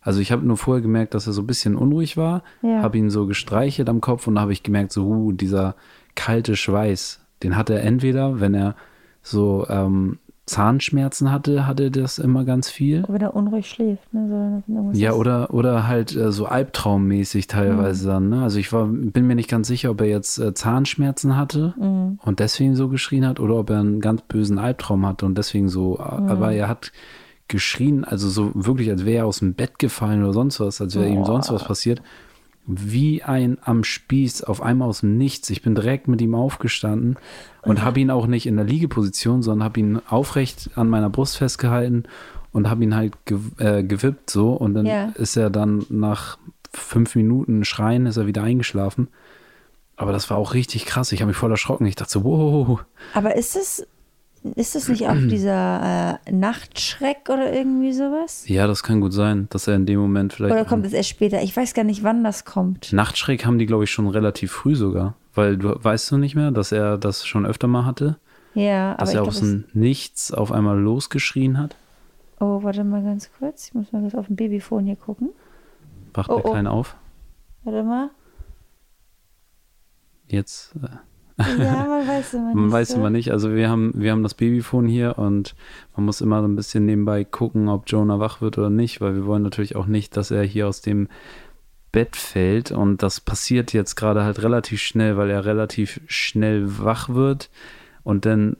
Speaker 2: also ich habe nur vorher gemerkt, dass er so ein bisschen unruhig war,
Speaker 3: Ja.
Speaker 2: habe ihn so gestreichelt am Kopf und da habe ich gemerkt, so uh, dieser kalte Schweiß, den hat er entweder, wenn er so ähm, Zahnschmerzen hatte, hatte das immer ganz viel.
Speaker 3: Wenn er unruhig schläft, ne? So,
Speaker 2: Ja, oder, oder halt äh, so albtraummäßig teilweise dann. Ne? Also ich war, bin mir nicht ganz sicher, ob er jetzt äh, Zahnschmerzen hatte und deswegen so geschrien hat oder ob er einen ganz bösen Albtraum hatte und deswegen so. äh, Aber er hat geschrien, also so wirklich, als wäre er aus dem Bett gefallen oder sonst was, als wäre ihm sonst was passiert. Wie ein am Spieß, auf einmal aus dem Nichts. Ich bin direkt mit ihm aufgestanden und habe ihn auch nicht in der Liegeposition, sondern habe ihn aufrecht an meiner Brust festgehalten und habe ihn halt ge äh, gewippt so. Und dann
Speaker 3: Ja.
Speaker 2: ist er dann nach fünf Minuten Schreien, ist er wieder eingeschlafen. Aber das war auch richtig krass. Ich habe mich voll erschrocken. Ich dachte so, wow.
Speaker 3: Aber ist es, ist es nicht auch dieser äh, Nachtschreck oder irgendwie sowas?
Speaker 2: Ja, das kann gut sein, dass er in dem Moment vielleicht.
Speaker 3: Oder kommt es erst später? Ich weiß gar nicht, wann das kommt.
Speaker 2: Nachtschreck haben die, glaube ich, schon relativ früh sogar. Weil du weißt du nicht mehr, dass er das schon öfter mal hatte?
Speaker 3: Ja, aber
Speaker 2: Dass er aus dem Nichts auf einmal losgeschrien hat?
Speaker 3: Oh, warte mal ganz kurz. Ich muss mal kurz auf dem Babyphone hier gucken.
Speaker 2: Wacht
Speaker 3: Oh,
Speaker 2: der
Speaker 3: oh.
Speaker 2: Kleine auf?
Speaker 3: Warte mal.
Speaker 2: Jetzt. Äh,
Speaker 3: Ja, man weiß immer nicht.
Speaker 2: Man weiß
Speaker 3: so.
Speaker 2: immer nicht. Also wir haben, wir haben das Babyphone hier und man muss immer so ein bisschen nebenbei gucken, ob Jonah wach wird oder nicht, weil wir wollen natürlich auch nicht, dass er hier aus dem Bett fällt und das passiert jetzt gerade halt relativ schnell, weil er relativ schnell wach wird und dann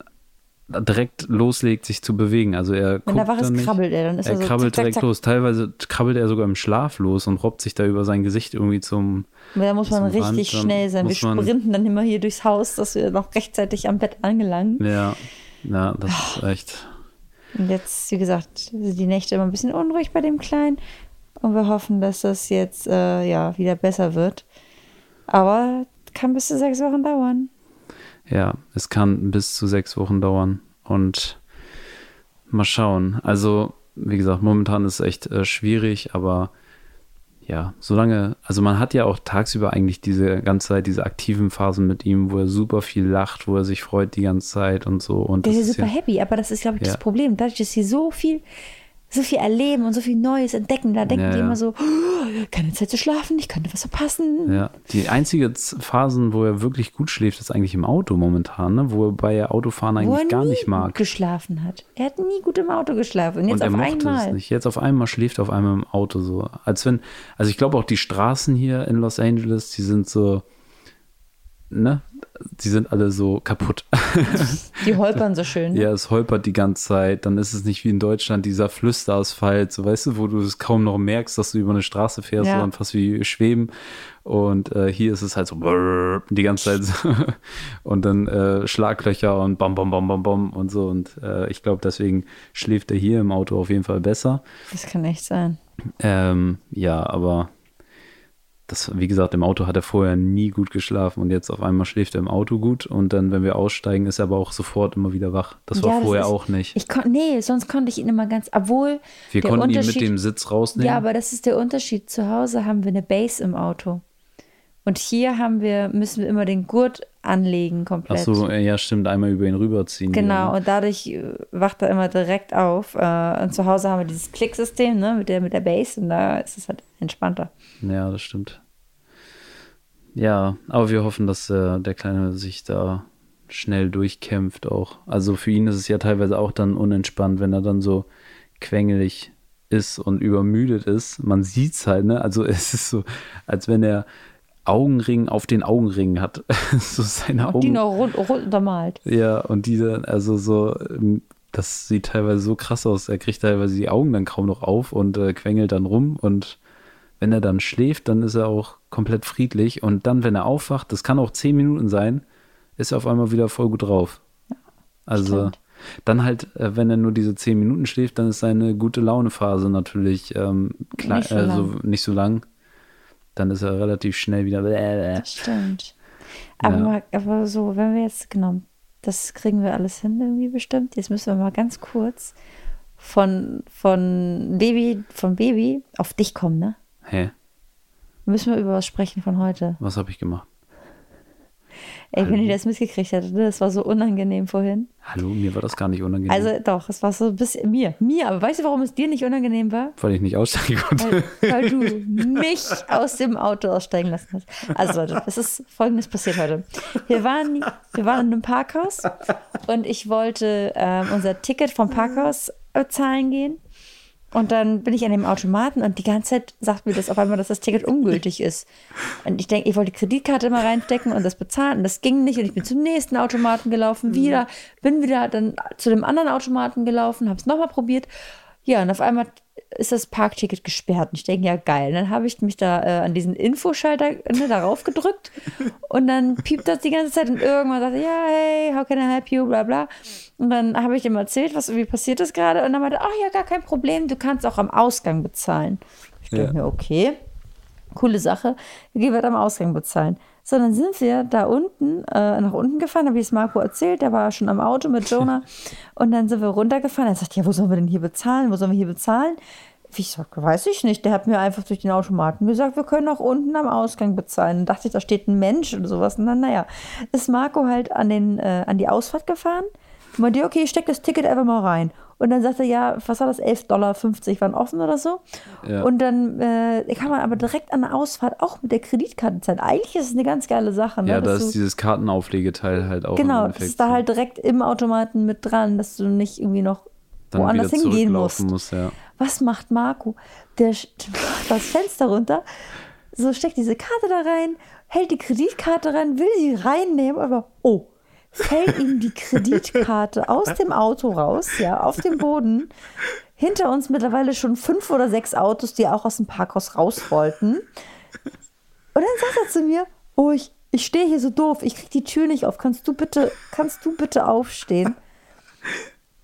Speaker 2: direkt loslegt, sich zu bewegen. Also er
Speaker 3: Wenn er wach ist, nicht, krabbelt er. Dann ist
Speaker 2: er,
Speaker 3: er so
Speaker 2: krabbelt
Speaker 3: zack,
Speaker 2: direkt
Speaker 3: zack,
Speaker 2: los. Teilweise krabbelt er sogar im Schlaf los und robbt sich da über sein Gesicht irgendwie zum.
Speaker 3: Aber Da muss man richtig
Speaker 2: Rand,
Speaker 3: schnell sein. Wir sprinten dann immer hier durchs Haus, dass wir noch rechtzeitig am Bett angelangen.
Speaker 2: Ja, ja, das ist echt.
Speaker 3: Und jetzt, wie gesagt, sind die Nächte immer ein bisschen unruhig bei dem Kleinen. Und wir hoffen, dass das jetzt äh, ja wieder besser wird. Aber kann bis zu sechs Wochen dauern.
Speaker 2: Ja, es kann bis zu sechs Wochen dauern und mal schauen. Also, wie gesagt, momentan ist es echt äh, schwierig, aber ja, solange, also man hat ja auch tagsüber eigentlich diese ganze Zeit diese aktiven Phasen mit ihm, wo er super viel lacht, wo er sich freut die ganze Zeit und so. Und
Speaker 3: Der ist
Speaker 2: ist
Speaker 3: super
Speaker 2: ja,
Speaker 3: happy, aber das ist, glaube ich,
Speaker 2: Ja.
Speaker 3: das Problem. Dadurch, dass sie so viel, so viel erleben und so viel Neues entdecken, da denken
Speaker 2: Ja,
Speaker 3: die
Speaker 2: ja.
Speaker 3: immer so, oh, keine Zeit zu schlafen, ich könnte was verpassen.
Speaker 2: ja, die einzige Phasen, wo er wirklich gut schläft, ist eigentlich im Auto momentan, ne? wobei er Autofahren eigentlich
Speaker 3: er
Speaker 2: gar
Speaker 3: nie
Speaker 2: nicht mag.
Speaker 3: gut geschlafen hat. Er hat nie gut im Auto geschlafen. Und jetzt
Speaker 2: und er
Speaker 3: auf
Speaker 2: mochte
Speaker 3: einmal.
Speaker 2: es nicht. Jetzt auf einmal schläft er auf einmal im Auto so. Als wenn, also ich glaube auch die Straßen hier in Los Angeles, die sind so, ne? Die sind alle so kaputt.
Speaker 3: Die holpern so schön.
Speaker 2: ja, es holpert die ganze Zeit. Dann ist es nicht wie in Deutschland dieser Flüsterasphalt, so weißt du, wo du es kaum noch merkst, dass du über eine Straße fährst,
Speaker 3: Ja.
Speaker 2: sondern fast wie schweben. Und äh, hier ist es halt so brrr, die ganze Zeit so. und dann äh, Schlaglöcher und bam, bam, bam, bam, bam und so. Und äh, ich glaube, deswegen schläft er hier im Auto auf jeden Fall besser.
Speaker 3: Das kann echt sein.
Speaker 2: Ähm, ja, aber das, wie gesagt, im Auto hat er vorher nie gut geschlafen und jetzt auf einmal schläft er im Auto gut und dann, wenn wir aussteigen, ist er aber auch sofort immer wieder wach. Das war
Speaker 3: Ja, das
Speaker 2: vorher
Speaker 3: ist-
Speaker 2: auch nicht.
Speaker 3: Ich kon nee, sonst konnte ich ihn immer ganz, obwohl
Speaker 2: Wir konnten ihn mit dem Sitz rausnehmen.
Speaker 3: Ja, aber das ist der Unterschied. Zu Hause haben wir eine Base im Auto. Und hier haben wir, müssen wir immer den Gurt anlegen komplett.
Speaker 2: Ach so, ja, stimmt, einmal über ihn rüberziehen.
Speaker 3: Genau,
Speaker 2: wieder,
Speaker 3: und dadurch äh, wacht er immer direkt auf. Äh, Und zu Hause haben wir dieses Klicksystem ne, mit, der, mit der Base und da ist es halt entspannter.
Speaker 2: Ja, das stimmt. Ja, aber wir hoffen, dass äh, der Kleine sich da schnell durchkämpft auch. Also für ihn ist es ja teilweise auch dann unentspannt, wenn er dann so quengelig ist und übermüdet ist. Man sieht es halt, ne? Also es ist so, als wenn er Augenring auf den Augenring hat. so seine
Speaker 3: Und
Speaker 2: Augen.
Speaker 3: die noch rund, rund untermalt.
Speaker 2: Ja, und diese, also so, ähm, das sieht teilweise so krass aus. Er kriegt teilweise die Augen dann kaum noch auf und äh, quengelt dann rum. Und wenn er dann schläft, dann ist er auch komplett friedlich. Und dann, wenn er aufwacht, das kann auch zehn Minuten sein, ist er auf einmal wieder voll gut drauf. Also
Speaker 3: stimmt.
Speaker 2: dann halt, äh, wenn er nur diese zehn Minuten schläft, dann ist seine gute Laune-Phase natürlich ähm,
Speaker 3: Nicht so
Speaker 2: äh, so, nicht so lang. Dann ist er relativ schnell wieder.
Speaker 3: Das stimmt. Aber,
Speaker 2: Ja.
Speaker 3: mal, aber so, wenn wir jetzt, genau, das kriegen wir alles hin irgendwie bestimmt. Jetzt müssen wir mal ganz kurz von, von Baby, von Baby auf dich kommen, ne?
Speaker 2: Hä?
Speaker 3: Müssen wir über was sprechen von heute.
Speaker 2: Was habe ich gemacht?
Speaker 3: Ey, wenn
Speaker 2: Hallo?
Speaker 3: ihr das mitgekriegt hättet, ne? das war so unangenehm vorhin.
Speaker 2: Hallo, mir war das gar nicht unangenehm.
Speaker 3: Also doch, es war so ein bisschen mir, mir, aber weißt du, warum es dir nicht unangenehm war?
Speaker 2: weil ich nicht aussteigen konnte.
Speaker 3: Weil, weil du mich aus dem Auto aussteigen lassen hast. Also Leute, es ist folgendes passiert heute. Wir waren, wir waren in einem Parkhaus und ich wollte ähm, unser Ticket vom Parkhaus äh, zahlen gehen. Und dann bin ich an dem Automaten und die ganze Zeit sagt mir das auf einmal, dass das Ticket ungültig ist. Und ich denke, ich wollte die Kreditkarte mal reinstecken und das bezahlen und das ging nicht. Und ich bin zum nächsten Automaten gelaufen, wieder, bin wieder dann zu dem anderen Automaten gelaufen, habe es nochmal probiert. Ja, und auf einmal ist das Parkticket gesperrt. Und ich denke, ja, geil. Und dann habe ich mich da äh, an diesen Infoschalter ne, darauf gedrückt und dann piept das die ganze Zeit und irgendwann sagt er, ja, hey, how can I help you, bla bla. Und dann habe ich ihm erzählt, was wie passiert ist gerade. Und dann meinte er, ach ja, gar kein Problem, du kannst auch am Ausgang bezahlen. Ich denke
Speaker 2: Ja.
Speaker 3: mir, okay, coole Sache. Gehen wir am Ausgang bezahlen. So, dann sind wir da unten, äh, nach unten gefahren, habe ich es Marco erzählt, der war schon am Auto mit Jonah. und dann sind wir runtergefahren. Er sagt, ja, wo sollen wir denn hier bezahlen? Wo sollen wir hier bezahlen? Wie ich sag, weiß ich nicht. Der hat mir einfach durch den Automaten gesagt, wir können auch unten am Ausgang bezahlen. Dann dachte ich, da steht ein Mensch oder sowas. Und dann, naja, ist Marco halt an, den, äh, an die Ausfahrt gefahren. Und meinte, okay, ich steck das Ticket einfach mal rein. Und dann sagte er, ja, was war das, 11,50 Dollar waren offen oder so.
Speaker 2: Ja.
Speaker 3: Und dann äh, kann man aber direkt an der Ausfahrt auch mit der Kreditkarte zahlen. Eigentlich ist es eine ganz geile Sache. Ne?
Speaker 2: ja, da ist
Speaker 3: du,
Speaker 2: dieses Kartenauflegeteil halt auch.
Speaker 3: genau, das ist da halt direkt im Automaten mit dran, dass du nicht irgendwie noch
Speaker 2: Dann
Speaker 3: woanders hingehen musst.
Speaker 2: Muss, ja.
Speaker 3: Was macht Marco? Der macht das Fenster runter so steckt diese Karte da rein, hält die Kreditkarte rein, will sie reinnehmen, aber oh, fällt ihm die Kreditkarte aus dem Auto raus, ja, auf dem Boden. Hinter uns mittlerweile schon fünf oder sechs Autos, die auch aus dem Parkhaus raus wollten. Und dann sagt er zu mir, oh, ich, ich stehe hier so doof, ich krieg die Tür nicht auf. Kannst du bitte, kannst du bitte aufstehen?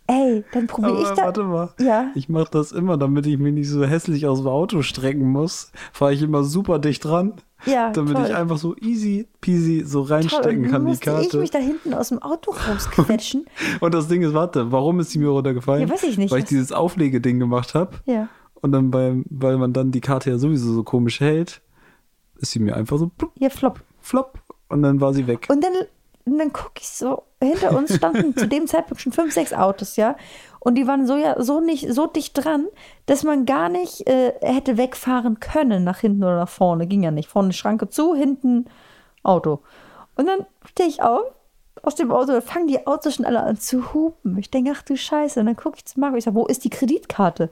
Speaker 3: Ey, dann probiere ich da.
Speaker 2: Warte mal.
Speaker 3: Ja.
Speaker 2: Ich mache das immer, damit ich mich nicht so hässlich aus dem Auto strecken muss. Fahre ich immer super dicht dran.
Speaker 3: Ja,
Speaker 2: damit
Speaker 3: toll.
Speaker 2: ich einfach so easy peasy so reinstecken
Speaker 3: Toll,
Speaker 2: kann, die
Speaker 3: musste ich
Speaker 2: Karte.
Speaker 3: mich da hinten aus dem Auto rausquetschen.
Speaker 2: Und das Ding ist, warte, warum ist die mir runtergefallen?
Speaker 3: Ja, weiß ich nicht.
Speaker 2: Weil ich dieses Auflegeding gemacht habe.
Speaker 3: ja.
Speaker 2: Und dann beim, weil man dann die Karte ja sowieso so komisch hält, ist sie mir einfach so plupp,
Speaker 3: Ja, flop.
Speaker 2: flop und dann war sie weg.
Speaker 3: Und dann, und dann gucke ich so, hinter uns standen zu dem Zeitpunkt schon fünf, sechs Autos, ja. Und die waren so ja so nicht so dicht dran, dass man gar nicht äh, hätte wegfahren können nach hinten oder nach vorne. Ging ja nicht. Vorne Schranke zu, hinten Auto. Und dann stehe ich auf aus dem Auto, da fangen die Autos schon alle an zu hupen. Ich denke, ach du Scheiße. Und dann gucke ich zu Marco, ich sage, wo ist die Kreditkarte?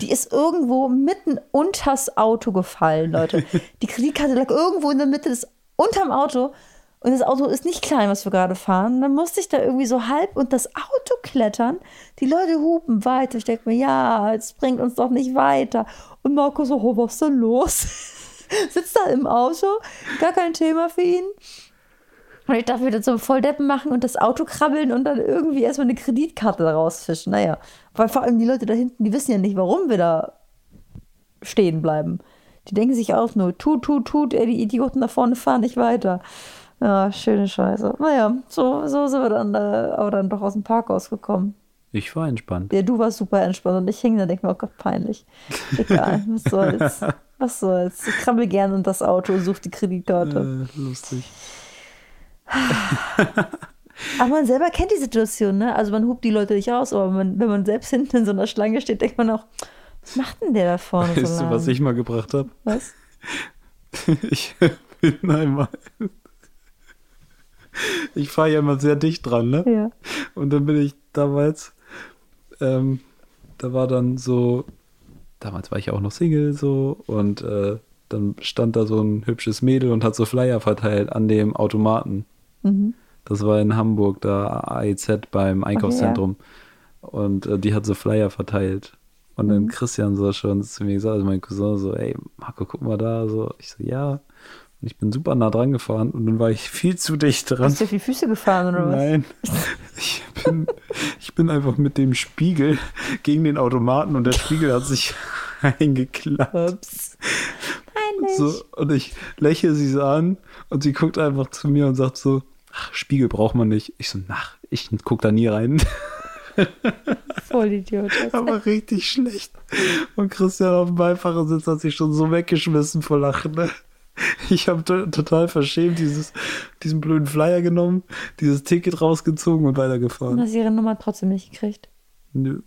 Speaker 3: Die ist irgendwo mitten unters Auto gefallen, Leute. Die Kreditkarte lag irgendwo in der Mitte des, unterm Auto. Und das Auto ist nicht klein, was wir gerade fahren. Dann musste ich da irgendwie so halb und das Auto klettern. Die Leute hupen weiter. Ich denke mir, ja, jetzt bringt uns doch nicht weiter. Und Marco so, oh, was ist denn los? Sitzt da im Auto, gar kein Thema für ihn. Und ich darf wieder zum Volldeppen machen und das Auto krabbeln und dann irgendwie erstmal eine Kreditkarte rausfischen. Naja, weil vor allem die Leute da hinten, die wissen ja nicht, warum wir da stehen bleiben. Die denken sich auch nur, tut, tut, tut, die Idioten da vorne fahren nicht weiter. Ja, schöne Scheiße. Naja, so, so sind wir dann da, aber dann doch aus dem Parkhaus gekommen.
Speaker 2: Ich war entspannt.
Speaker 3: Ja, du warst super entspannt und ich hing da und denke mir, oh Gott, peinlich. Egal, was soll's. Was soll's. Ich krabbel gern in das Auto und suche die Kreditkarte.
Speaker 2: Äh, lustig.
Speaker 3: Aber man selber kennt die Situation, ne? Also man hupt die Leute nicht aus, aber man, wenn man selbst hinten in so einer Schlange steht, denkt man auch, was macht denn der da vorne
Speaker 2: Weißt
Speaker 3: so
Speaker 2: du, was ich mal gebracht habe?
Speaker 3: Was?
Speaker 2: Ich bin einmal. Ich fahre ja immer sehr dicht dran, ne?
Speaker 3: Ja.
Speaker 2: Und dann bin ich damals, ähm, da war dann so, damals war ich auch noch Single so und äh, dann stand da so ein hübsches Mädel und hat so Flyer verteilt an dem Automaten.
Speaker 3: Mhm.
Speaker 2: Das war in Hamburg, da AIZ beim Einkaufszentrum. Und äh, die hat so Flyer verteilt. Und
Speaker 3: Mhm.
Speaker 2: dann Christian so schon zu mir gesagt, also mein Cousin so, ey, Marco, guck mal da. So, ich so, ja. Und ich bin super nah dran gefahren und dann war ich viel zu dicht dran.
Speaker 3: Hast du auf die Füße gefahren oder was?
Speaker 2: Nein, ich bin, ich bin einfach mit dem Spiegel gegen den Automaten und der Spiegel hat sich eingeklappt.
Speaker 3: Ups. Peinlich.
Speaker 2: So, und ich lächle sie so an und sie guckt einfach zu mir und sagt so, ach, Spiegel braucht man nicht. Ich so, nach, ich guck da nie rein.
Speaker 3: Voll Idiot.
Speaker 2: Aber richtig schlecht. Und Christian auf dem Beifahrersitz hat sich schon so weggeschmissen vor Lachen. Ne? Ich habe total verschämt dieses, diesen blöden Flyer genommen, dieses Ticket rausgezogen und
Speaker 3: Und
Speaker 2: weitergefahren.
Speaker 3: hast ihre Nummer trotzdem nicht gekriegt.
Speaker 2: Nö.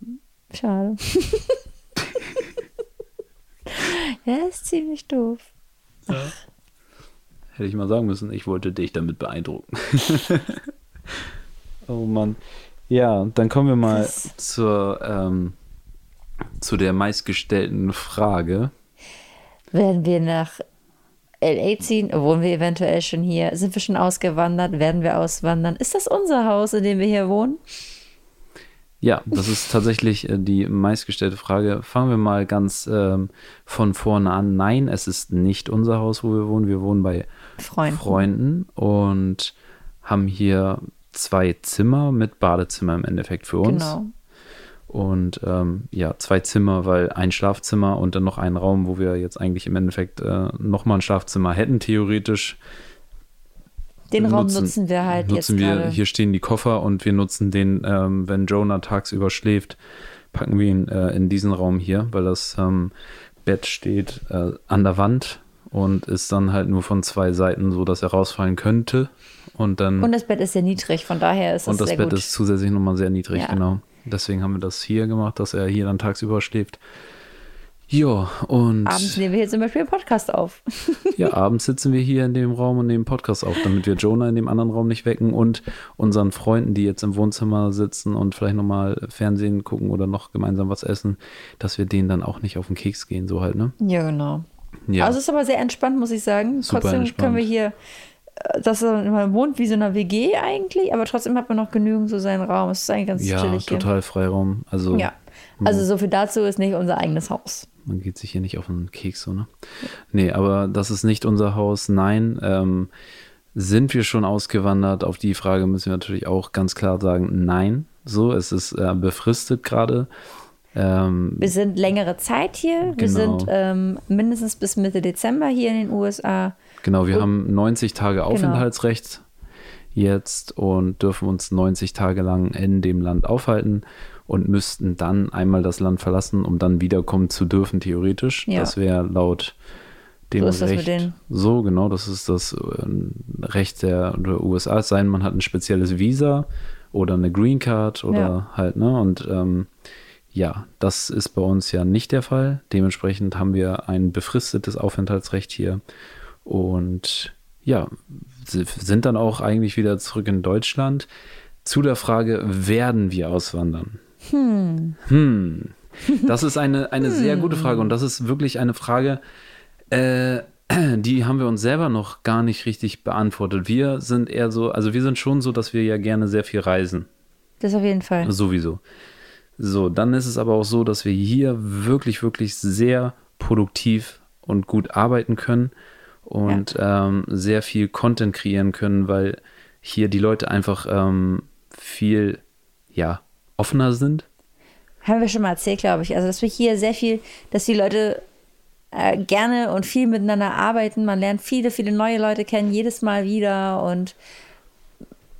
Speaker 3: Schade. ja, ist ziemlich doof.
Speaker 2: Hätte ich mal sagen müssen, ich wollte dich damit beeindrucken. oh Mann. Ja, dann kommen wir mal zur, ähm, zu der meistgestellten Frage.
Speaker 3: Werden wir nach LA ziehen? Wohnen wir eventuell schon hier? Sind wir schon ausgewandert? Werden wir auswandern? Ist das unser Haus, in dem wir hier wohnen?
Speaker 2: Ja, das ist tatsächlich äh, die meistgestellte Frage. Fangen wir mal ganz ähm, von vorne an. Nein, es ist nicht unser Haus, wo wir wohnen. Wir wohnen bei
Speaker 3: Freunden.
Speaker 2: Freunden und haben hier zwei Zimmer mit Badezimmer im Endeffekt für uns.
Speaker 3: Genau.
Speaker 2: Und ähm, ja, zwei Zimmer, weil ein Schlafzimmer und dann noch ein Raum, wo wir jetzt eigentlich im Endeffekt äh, nochmal ein Schlafzimmer hätten, theoretisch.
Speaker 3: Den Raum nutzen wir halt jetzt
Speaker 2: nutzen wir,
Speaker 3: gerade.
Speaker 2: Hier stehen die Koffer und wir nutzen den, ähm, wenn Jonah tagsüber schläft, packen wir ihn äh, in diesen Raum hier, weil das ähm, Bett steht äh, an der Wand und ist dann halt nur von zwei Seiten so, dass er rausfallen könnte. Und dann
Speaker 3: Und das Bett ist sehr niedrig, von daher ist das,
Speaker 2: und das
Speaker 3: sehr
Speaker 2: Bett
Speaker 3: gut.
Speaker 2: ist zusätzlich nochmal sehr niedrig,
Speaker 3: Ja.
Speaker 2: genau. Deswegen haben wir das hier gemacht, dass er hier dann tagsüber schläft. Ja, und
Speaker 3: Abends nehmen wir hier zum Beispiel einen Podcast auf.
Speaker 2: ja, abends sitzen wir hier in dem Raum und nehmen Podcast auf, damit wir Jonah in dem anderen Raum nicht wecken und unseren Freunden, die jetzt im Wohnzimmer sitzen und vielleicht nochmal Fernsehen gucken oder noch gemeinsam was essen, dass wir denen dann auch nicht auf den Keks gehen, so halt, ne?
Speaker 3: ja, genau.
Speaker 2: Ja.
Speaker 3: Also es ist aber sehr entspannt, muss ich sagen.
Speaker 2: Super
Speaker 3: trotzdem
Speaker 2: entspannt.
Speaker 3: können wir hier, dass man wohnt wie so einer WG eigentlich, aber trotzdem hat man noch genügend so seinen Raum. Es ist eigentlich ganz
Speaker 2: ja,
Speaker 3: chillig hier.
Speaker 2: total Freiraum. Also
Speaker 3: Ja. Also so viel dazu ist nicht unser eigenes Haus.
Speaker 2: man geht sich hier nicht auf den Keks, so, ne? Nee, aber das ist nicht unser Haus. Nein, ähm, sind wir schon ausgewandert? Auf die Frage müssen wir natürlich auch ganz klar sagen, nein. So, es ist äh, befristet gerade. Ähm,
Speaker 3: Wir sind längere Zeit hier. Wir
Speaker 2: Genau.
Speaker 3: sind ähm, mindestens bis Mitte Dezember hier in den USA.
Speaker 2: Genau, wir
Speaker 3: Und-
Speaker 2: haben 90 Tage Aufenthaltsrecht jetzt und dürfen uns 90 Tage lang in dem Land aufhalten und müssten dann einmal das Land verlassen, um dann wiederkommen zu dürfen, theoretisch.
Speaker 3: Ja.
Speaker 2: Das wäre laut dem
Speaker 3: So ist das mit
Speaker 2: Recht. So, genau, das ist das äh, Recht der, der USA. Es sei denn, man hat ein spezielles Visa oder eine Green Card oder
Speaker 3: Ja.
Speaker 2: halt, ne? Und ähm, ja, das ist bei uns ja nicht der Fall. Dementsprechend haben wir ein befristetes Aufenthaltsrecht hier und ja, si- sind dann auch eigentlich wieder zurück in Deutschland. Zu der Frage, werden wir auswandern? Hm. Das ist eine, eine sehr gute Frage und das ist wirklich eine Frage, äh, die haben wir uns selber noch gar nicht richtig beantwortet. Wir sind eher so, also wir sind schon so, dass wir ja gerne sehr viel reisen.
Speaker 3: Das auf jeden Fall.
Speaker 2: Sowieso. So, dann ist es aber auch so, dass wir hier wirklich, wirklich sehr produktiv und gut arbeiten können und ähm, sehr viel Content kreieren können, weil hier die Leute einfach ähm, viel, ja, offener sind.
Speaker 3: Haben wir schon mal erzählt, glaube ich. Also, dass wir hier sehr viel, dass die Leute äh, gerne und viel miteinander arbeiten. Man lernt viele, viele neue Leute kennen, jedes Mal wieder und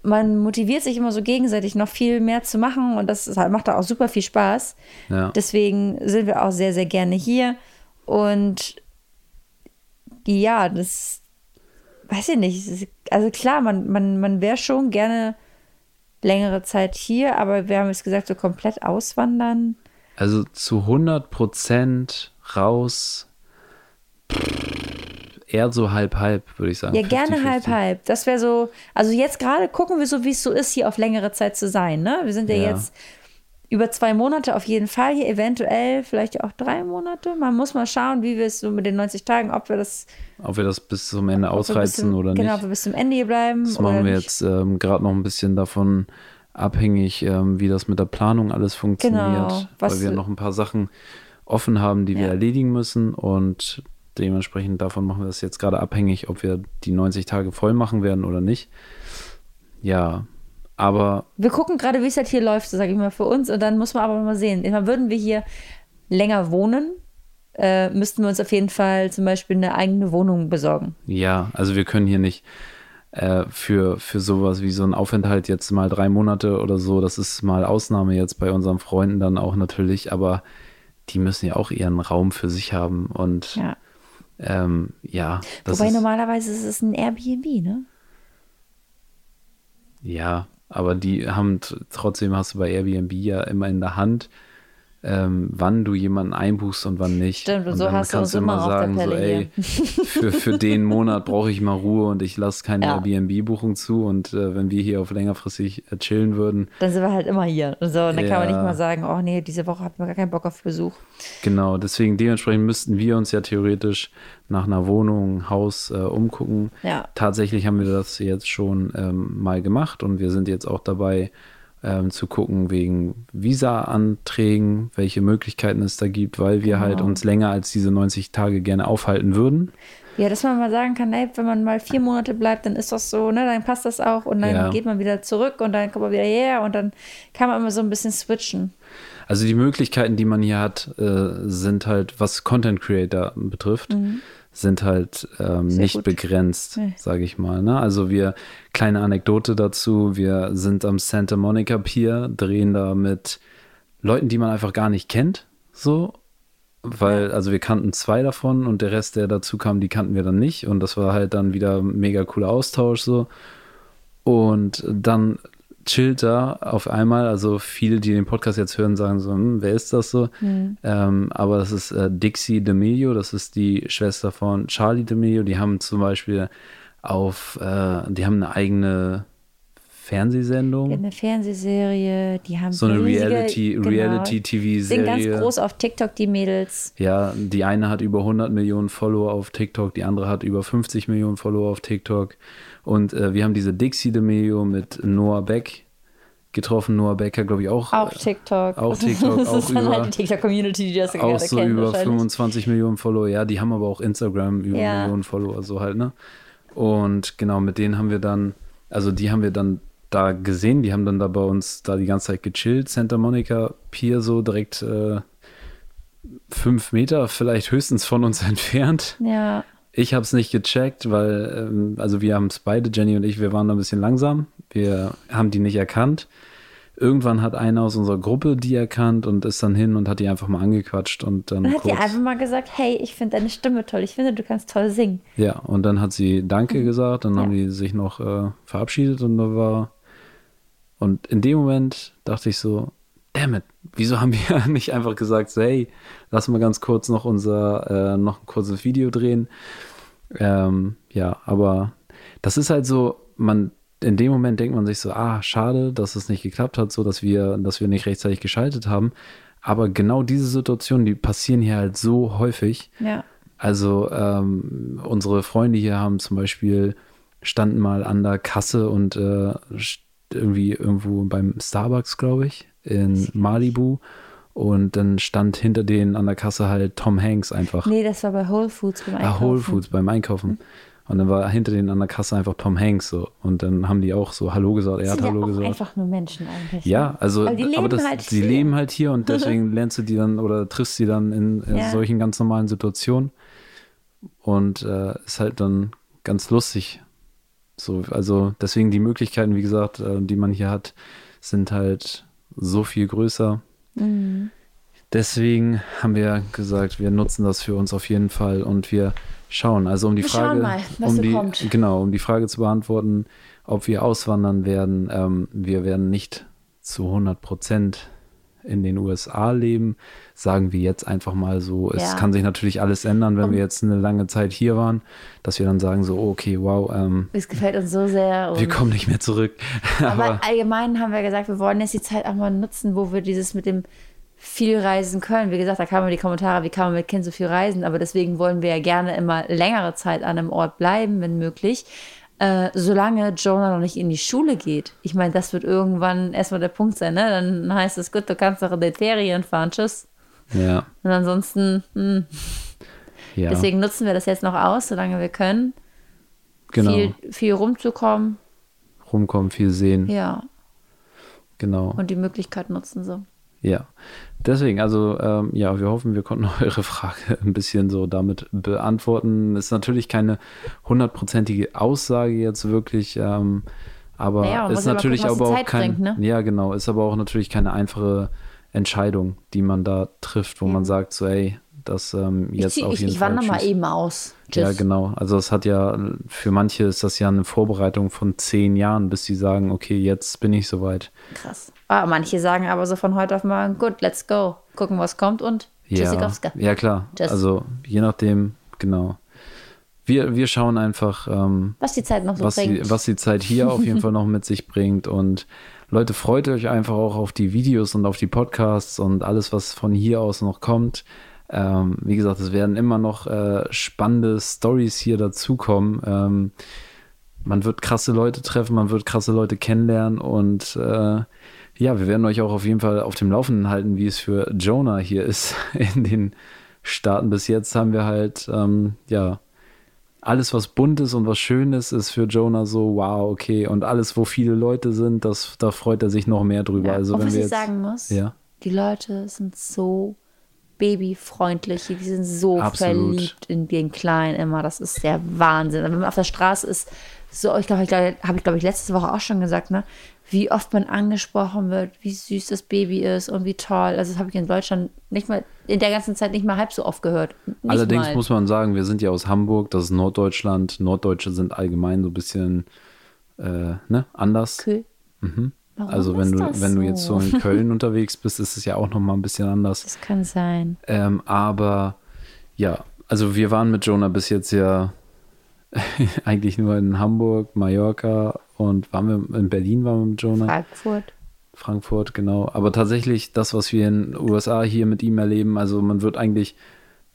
Speaker 3: man motiviert sich immer so gegenseitig noch viel mehr zu machen und das halt, macht da auch super viel Spaß.
Speaker 2: Ja.
Speaker 3: Deswegen sind wir auch sehr, sehr gerne hier und ja, das weiß ich nicht. es Also klar, man, man, man wäre schon gerne längere Zeit hier, aber wir haben jetzt gesagt, so komplett auswandern.
Speaker 2: Also zu 100 Prozent raus, eher so halb-halb, würde ich sagen.
Speaker 3: Ja, gerne
Speaker 2: 50-50.
Speaker 3: halb, halb. Das wäre so, also jetzt gerade gucken wir so, wie es so ist, hier auf längere Zeit zu sein. Ne? Wir sind ja,
Speaker 2: Ja.
Speaker 3: jetzt über zwei Monate auf jeden Fall hier, eventuell vielleicht auch drei Monate. Man muss mal schauen, wie wir es so mit den 90 Tagen, ob wir das
Speaker 2: Ob wir das bis zum Ende
Speaker 3: ob wir
Speaker 2: ausreizen
Speaker 3: zum,
Speaker 2: oder
Speaker 3: Genau, ob
Speaker 2: nicht.
Speaker 3: wir bis zum Ende hier bleiben.
Speaker 2: Das machen wir
Speaker 3: nicht.
Speaker 2: jetzt ähm, gerade noch ein bisschen davon abhängig, ähm, wie das mit der Planung alles funktioniert.
Speaker 3: Genau,
Speaker 2: weil wir noch ein paar Sachen offen haben, die wir
Speaker 3: Ja.
Speaker 2: erledigen müssen und dementsprechend davon machen wir das jetzt gerade abhängig, ob wir die 90 Tage voll machen werden oder nicht. Ja, aber
Speaker 3: Wir gucken gerade, wie es halt hier läuft, sage ich mal, für uns. Und dann muss man aber mal sehen. Immer würden wir hier länger wohnen, äh, müssten wir uns auf jeden Fall zum Beispiel eine eigene Wohnung besorgen.
Speaker 2: Ja, also wir können hier nicht äh, für, für sowas wie so ein Aufenthalt jetzt mal drei Monate oder so, das ist mal Ausnahme jetzt bei unseren Freunden dann auch natürlich, aber die müssen ja auch ihren Raum für sich haben und ja, ähm, ja
Speaker 3: Wobei
Speaker 2: ist,
Speaker 3: normalerweise ist es ein Airbnb, ne?
Speaker 2: ja, aber die haben trotzdem hast du bei Airbnb ja immer in der Hand, ähm, wann du jemanden einbuchst und wann nicht.
Speaker 3: Stimmt, und so
Speaker 2: dann
Speaker 3: hast du
Speaker 2: kannst
Speaker 3: uns immer der
Speaker 2: so, ey, für, für den Monat brauche ich mal Ruhe und ich lasse keine
Speaker 3: Ja.
Speaker 2: Airbnb-Buchung zu. Und äh, wenn wir hier auf längerfristig äh, chillen würden,
Speaker 3: Dann sind wir halt immer hier. Und So, und dann kann man nicht
Speaker 2: Ja.
Speaker 3: mal sagen, oh nee, diese Woche hat man gar keinen Bock auf Besuch.
Speaker 2: genau, deswegen dementsprechend müssten wir uns ja theoretisch nach einer Wohnung, Haus äh, umgucken.
Speaker 3: Ja.
Speaker 2: Tatsächlich haben wir das jetzt schon ähm, mal gemacht und wir sind jetzt auch dabei ähm, zu gucken wegen Visa-Anträgen, welche Möglichkeiten es da gibt, weil wir halt
Speaker 3: Genau.
Speaker 2: uns länger als diese 90 Tage gerne aufhalten würden.
Speaker 3: Ja, dass man mal sagen kann, ey, wenn man mal vier Monate bleibt, dann ist das so, ne, dann passt das auch und dann
Speaker 2: Ja.
Speaker 3: geht man wieder zurück und dann kommt man wieder her und dann kann man immer so ein bisschen switchen.
Speaker 2: Also die Möglichkeiten, die man hier hat, äh, sind halt, was Content Creator betrifft, sind halt ähm, nicht
Speaker 3: gut.
Speaker 2: begrenzt,
Speaker 3: Nee.
Speaker 2: sage ich mal. Ne? Also wir, kleine Anekdote dazu, wir sind am Santa Monica Pier, drehen da mit Leuten, die man einfach gar nicht kennt, so. Weil, also wir kannten zwei davon und der Rest, der dazu kam, die kannten wir dann nicht. Und das war halt dann wieder ein mega cooler Austausch so. Und dann chillt da auf einmal, also viele, die den Podcast jetzt hören, sagen so, hm, wer ist das so? Ähm, aber das ist äh, Dixie D'Amelio, das ist die Schwester von Charlie D'Amelio. Die haben zum Beispiel auf, äh, die haben eine eigene Fernsehsendung.
Speaker 3: Eine Fernsehserie, die haben
Speaker 2: So eine
Speaker 3: riesige-
Speaker 2: Reality,
Speaker 3: genau, Sind ganz
Speaker 2: Reality-TV-Serie.
Speaker 3: groß auf TikTok, die Mädels.
Speaker 2: Ja, die eine hat über 100 Millionen Follower auf TikTok, die andere hat über 50 Millionen Follower auf TikTok. Und äh, wir haben diese Dixie D'Amelio mit Noah Beck getroffen. Noah Beck hat, glaube ich, auch,
Speaker 3: Auch TikTok.
Speaker 2: auch TikTok,
Speaker 3: das
Speaker 2: auch
Speaker 3: ist dann
Speaker 2: über-
Speaker 3: halt die TikTok-Community, die das
Speaker 2: auch so
Speaker 3: kennt
Speaker 2: über
Speaker 3: wahrscheinlich.
Speaker 2: 25 Millionen Follower. Ja, die haben aber auch Instagram über
Speaker 3: Ja.
Speaker 2: Millionen Follower, so halt, ne? Und genau, mit denen haben wir dann, also die haben wir dann da gesehen, die haben dann da bei uns da die ganze Zeit gechillt, Santa Monica Pier so direkt äh, fünf Meter vielleicht höchstens von uns entfernt.
Speaker 3: Ja,
Speaker 2: Ich habe es nicht gecheckt, weil, ähm, also wir haben es beide, Jenny und ich, wir waren da ein bisschen langsam. Wir haben die nicht erkannt. Irgendwann hat einer aus unserer Gruppe die erkannt und ist dann hin und hat die einfach mal angequatscht und dann
Speaker 3: dann hat sie einfach mal gesagt, hey, ich finde deine Stimme toll, ich finde, du kannst toll singen.
Speaker 2: ja, und dann hat sie Danke gesagt, dann haben
Speaker 3: Mhm. Ja.
Speaker 2: die sich noch äh, verabschiedet und da war und in dem Moment dachte ich so, damn it, wieso haben wir nicht einfach gesagt, so, hey, lass mal ganz kurz noch unser, äh, noch ein kurzes Video drehen. Ähm, ja, aber das ist halt so, man, in dem Moment denkt man sich so, ah, schade, dass es nicht geklappt hat, so dass wir, dass wir nicht rechtzeitig geschaltet haben. Aber genau diese Situationen, die passieren hier halt so häufig.
Speaker 3: Ja.
Speaker 2: Also ähm, unsere Freunde hier haben zum Beispiel standen mal an der Kasse und äh, irgendwie irgendwo beim Starbucks, glaube ich, in Malibu. Und dann stand hinter denen an der Kasse halt Tom Hanks einfach.
Speaker 3: Nee, das war bei Whole Foods beim Einkaufen.
Speaker 2: Ah, Whole Foods beim Einkaufen. Und dann war hinter denen an der Kasse einfach Tom Hanks so. Und dann haben die auch so Hallo gesagt, er hat
Speaker 3: ja
Speaker 2: Hallo
Speaker 3: auch
Speaker 2: gesagt.
Speaker 3: einfach nur Menschen eigentlich.
Speaker 2: Ja, also,
Speaker 3: Aber die leben
Speaker 2: das,
Speaker 3: halt
Speaker 2: sie
Speaker 3: hier.
Speaker 2: leben halt hier und deswegen lernst du die dann oder triffst sie dann in, in
Speaker 3: Ja.
Speaker 2: solchen ganz normalen Situationen. Und äh, ist halt dann ganz lustig. So, also deswegen die Möglichkeiten, wie gesagt, äh, die man hier hat, sind halt so viel größer.
Speaker 3: Mhm.
Speaker 2: Deswegen haben wir gesagt, wir nutzen das für uns auf jeden Fall und wir schauen. Also um die
Speaker 3: Wir
Speaker 2: Frage,
Speaker 3: mal,
Speaker 2: um
Speaker 3: so
Speaker 2: die,
Speaker 3: kommt.
Speaker 2: genau, um die Frage zu beantworten, ob wir auswandern werden. Ähm, wir werden nicht zu 100 Prozent in den USA leben, sagen wir jetzt einfach mal so. Es
Speaker 3: Ja.
Speaker 2: kann sich natürlich alles ändern, wenn
Speaker 3: Um-
Speaker 2: wir jetzt eine lange Zeit hier waren, dass wir dann sagen so, okay, wow, ähm,
Speaker 3: Es gefällt uns so sehr.
Speaker 2: wir
Speaker 3: und-
Speaker 2: kommen nicht mehr zurück.
Speaker 3: Aber allgemein haben wir gesagt, wir wollen jetzt die Zeit auch mal nutzen, wo wir dieses mit dem viel reisen können. Wie gesagt, da kamen die Kommentare, wie kann man mit Kind so viel reisen, aber deswegen wollen wir ja gerne immer längere Zeit an einem Ort bleiben, wenn möglich, äh, solange Jonah noch nicht in die Schule geht. Ich meine, das wird irgendwann erstmal der Punkt sein, ne? Dann heißt es, gut, du kannst doch in den Ferien fahren, tschüss.
Speaker 2: ja,
Speaker 3: Und ansonsten, hm,
Speaker 2: ja,
Speaker 3: deswegen nutzen wir das jetzt noch aus, solange wir können,
Speaker 2: genau.
Speaker 3: viel, viel rumzukommen.
Speaker 2: Rumkommen, viel sehen,
Speaker 3: Ja,
Speaker 2: genau.
Speaker 3: und die Möglichkeit nutzen so.
Speaker 2: Ja, deswegen, also ähm, ja, wir hoffen, wir konnten eure Frage ein bisschen so damit beantworten. Ist natürlich keine hundertprozentige Aussage jetzt wirklich, ähm, aber
Speaker 3: Naja,
Speaker 2: ist
Speaker 3: ja
Speaker 2: natürlich
Speaker 3: gucken,
Speaker 2: aber auch kein,
Speaker 3: bringt, ne?
Speaker 2: ja genau, ist aber auch natürlich keine einfache Entscheidung, die man da trifft, wo
Speaker 3: Ja.
Speaker 2: man sagt so, ey, das ähm,
Speaker 3: Ich,
Speaker 2: jetzt
Speaker 3: zieh,
Speaker 2: auf
Speaker 3: ich,
Speaker 2: jeden
Speaker 3: ich
Speaker 2: Fall.
Speaker 3: wandere mal eben aus.
Speaker 2: Ja,
Speaker 3: Tschüss.
Speaker 2: genau. Also es hat ja, für manche ist das ja eine Vorbereitung von zehn Jahren, bis sie sagen, okay, jetzt bin ich soweit.
Speaker 3: Krass. Ah, manche sagen aber so von heute auf morgen, gut, let's go. Gucken, was kommt und
Speaker 2: Ja,
Speaker 3: Tschüssikowska.
Speaker 2: ja klar.
Speaker 3: Tschüss.
Speaker 2: Also je nachdem, genau. Wir, wir schauen einfach, ähm,
Speaker 3: Was die Zeit noch so
Speaker 2: was, die,
Speaker 3: bringt.
Speaker 2: was die Zeit hier auf jeden Fall noch mit sich bringt. Und Leute, freut euch einfach auch auf die Videos und auf die Podcasts und alles, was von hier aus noch kommt. Ähm, wie gesagt, es werden immer noch äh, spannende Stories hier dazukommen. Ähm, man wird krasse Leute treffen, man wird krasse Leute kennenlernen und äh, ja, wir werden euch auch auf jeden Fall auf dem Laufenden halten, wie es für Jonah hier ist in den Staaten. Bis jetzt haben wir halt, ähm, ja, alles, was bunt ist und was schön ist, ist für Jonah so, wow, okay. Und alles, wo viele Leute sind, das, da freut er sich noch mehr drüber.
Speaker 3: ja.
Speaker 2: Also, wenn
Speaker 3: was
Speaker 2: wir
Speaker 3: ich
Speaker 2: jetzt,
Speaker 3: sagen muss,
Speaker 2: Ja,
Speaker 3: die Leute sind so babyfreundlich, die sind so
Speaker 2: Absolut.
Speaker 3: verliebt in den Kleinen immer. Das ist der Wahnsinn. Wenn man auf der Straße ist, so, ich glaube, ich glaube, habe ich, glaube ich, letzte Woche auch schon gesagt, ne? Wie oft man angesprochen wird, wie süß das Baby ist und wie toll. Also, das habe ich in Deutschland nicht mal, in der ganzen Zeit nicht mal halb so oft gehört. Nicht
Speaker 2: allerdings
Speaker 3: mal.
Speaker 2: muss man sagen, wir sind ja aus Hamburg, das ist Norddeutschland. Norddeutsche sind allgemein so ein bisschen äh, ne, anders.
Speaker 3: Kühl. Warum
Speaker 2: Also wenn du, wenn du jetzt so
Speaker 3: so?
Speaker 2: in Köln unterwegs bist, ist es ja auch noch mal ein bisschen anders.
Speaker 3: Das kann sein.
Speaker 2: Ähm, aber ja, also wir waren mit Jonah bis jetzt ja eigentlich nur in Hamburg, Mallorca und waren wir in Berlin waren wir mit Jonah.
Speaker 3: Frankfurt.
Speaker 2: Frankfurt, genau. Aber tatsächlich das, was wir in den USA hier mit ihm erleben, also man wird eigentlich,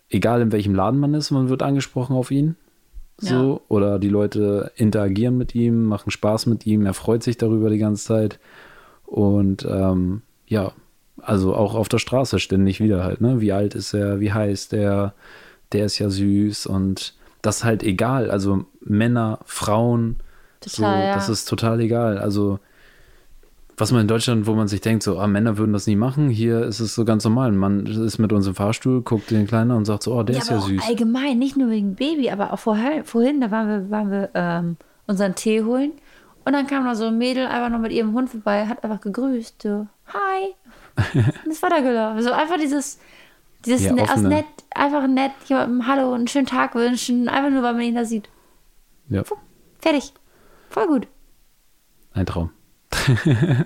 Speaker 2: egal in welchem Laden man ist, man wird angesprochen auf ihn. So,
Speaker 3: Ja.
Speaker 2: oder die Leute interagieren mit ihm, machen Spaß mit ihm, er freut sich darüber die ganze Zeit. Und ähm, ja, also auch auf der Straße ständig wieder halt, ne? Wie alt ist er, wie heißt er, der ist ja süß und das ist halt egal. Also Männer, Frauen, so,
Speaker 3: Total, ja.
Speaker 2: das ist total egal. Also was man in Deutschland, wo man sich denkt, so, ah, Männer würden das nie machen, hier ist es so ganz normal. Man ist mit uns im Fahrstuhl, guckt den Kleinen und sagt so, oh, der ist ja
Speaker 3: aber auch
Speaker 2: süß.
Speaker 3: allgemein, nicht nur wegen Baby, aber auch vorher, vorhin, da waren wir, waren wir ähm, unseren Tee holen und dann kam da so ein Mädel einfach noch mit ihrem Hund vorbei, hat einfach gegrüßt, so, hi. und ist weitergelaufen. So einfach dieses, dieses
Speaker 2: Ja,
Speaker 3: ne, aus nett, einfach nett, jemandem Hallo, einen schönen Tag wünschen, einfach nur, weil man ihn da sieht.
Speaker 2: Ja,
Speaker 3: Fertig. Voll gut.
Speaker 2: ein Traum.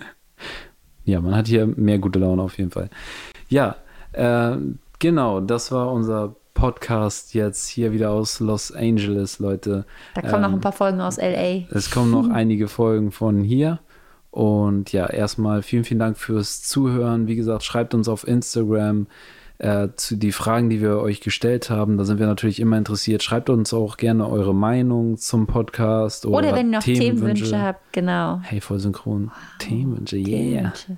Speaker 2: ja, man hat hier mehr gute Laune auf jeden Fall. Ja, äh, genau, das war unser Podcast jetzt hier wieder aus Los Angeles, Leute.
Speaker 3: Da kommen noch ein paar Folgen aus L.A.
Speaker 2: Es kommen noch einige Folgen von hier. Und ja, erstmal vielen, vielen Dank fürs Zuhören. Wie gesagt, schreibt uns auf Instagram äh, zu die Fragen, die wir euch gestellt haben. Da sind wir natürlich immer interessiert. Schreibt uns auch gerne eure Meinung zum Podcast oder,
Speaker 3: Oder wenn ihr noch
Speaker 2: Themenwünsche.
Speaker 3: Themenwünsche habt, genau.
Speaker 2: Hey, voll synchron. Themenwünsche, yeah.
Speaker 3: Themenwünsche.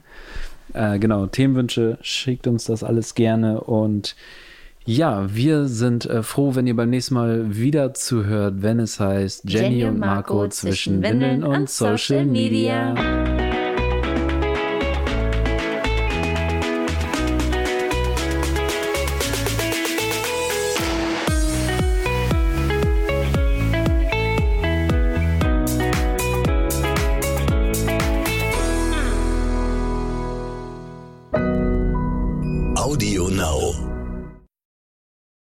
Speaker 2: Äh, genau, Themenwünsche, schickt uns das alles gerne. Und ja, wir sind äh, froh, wenn ihr beim nächsten Mal wieder zuhört, wenn es heißt Jenny, und Marco zwischen Windeln und Social Media.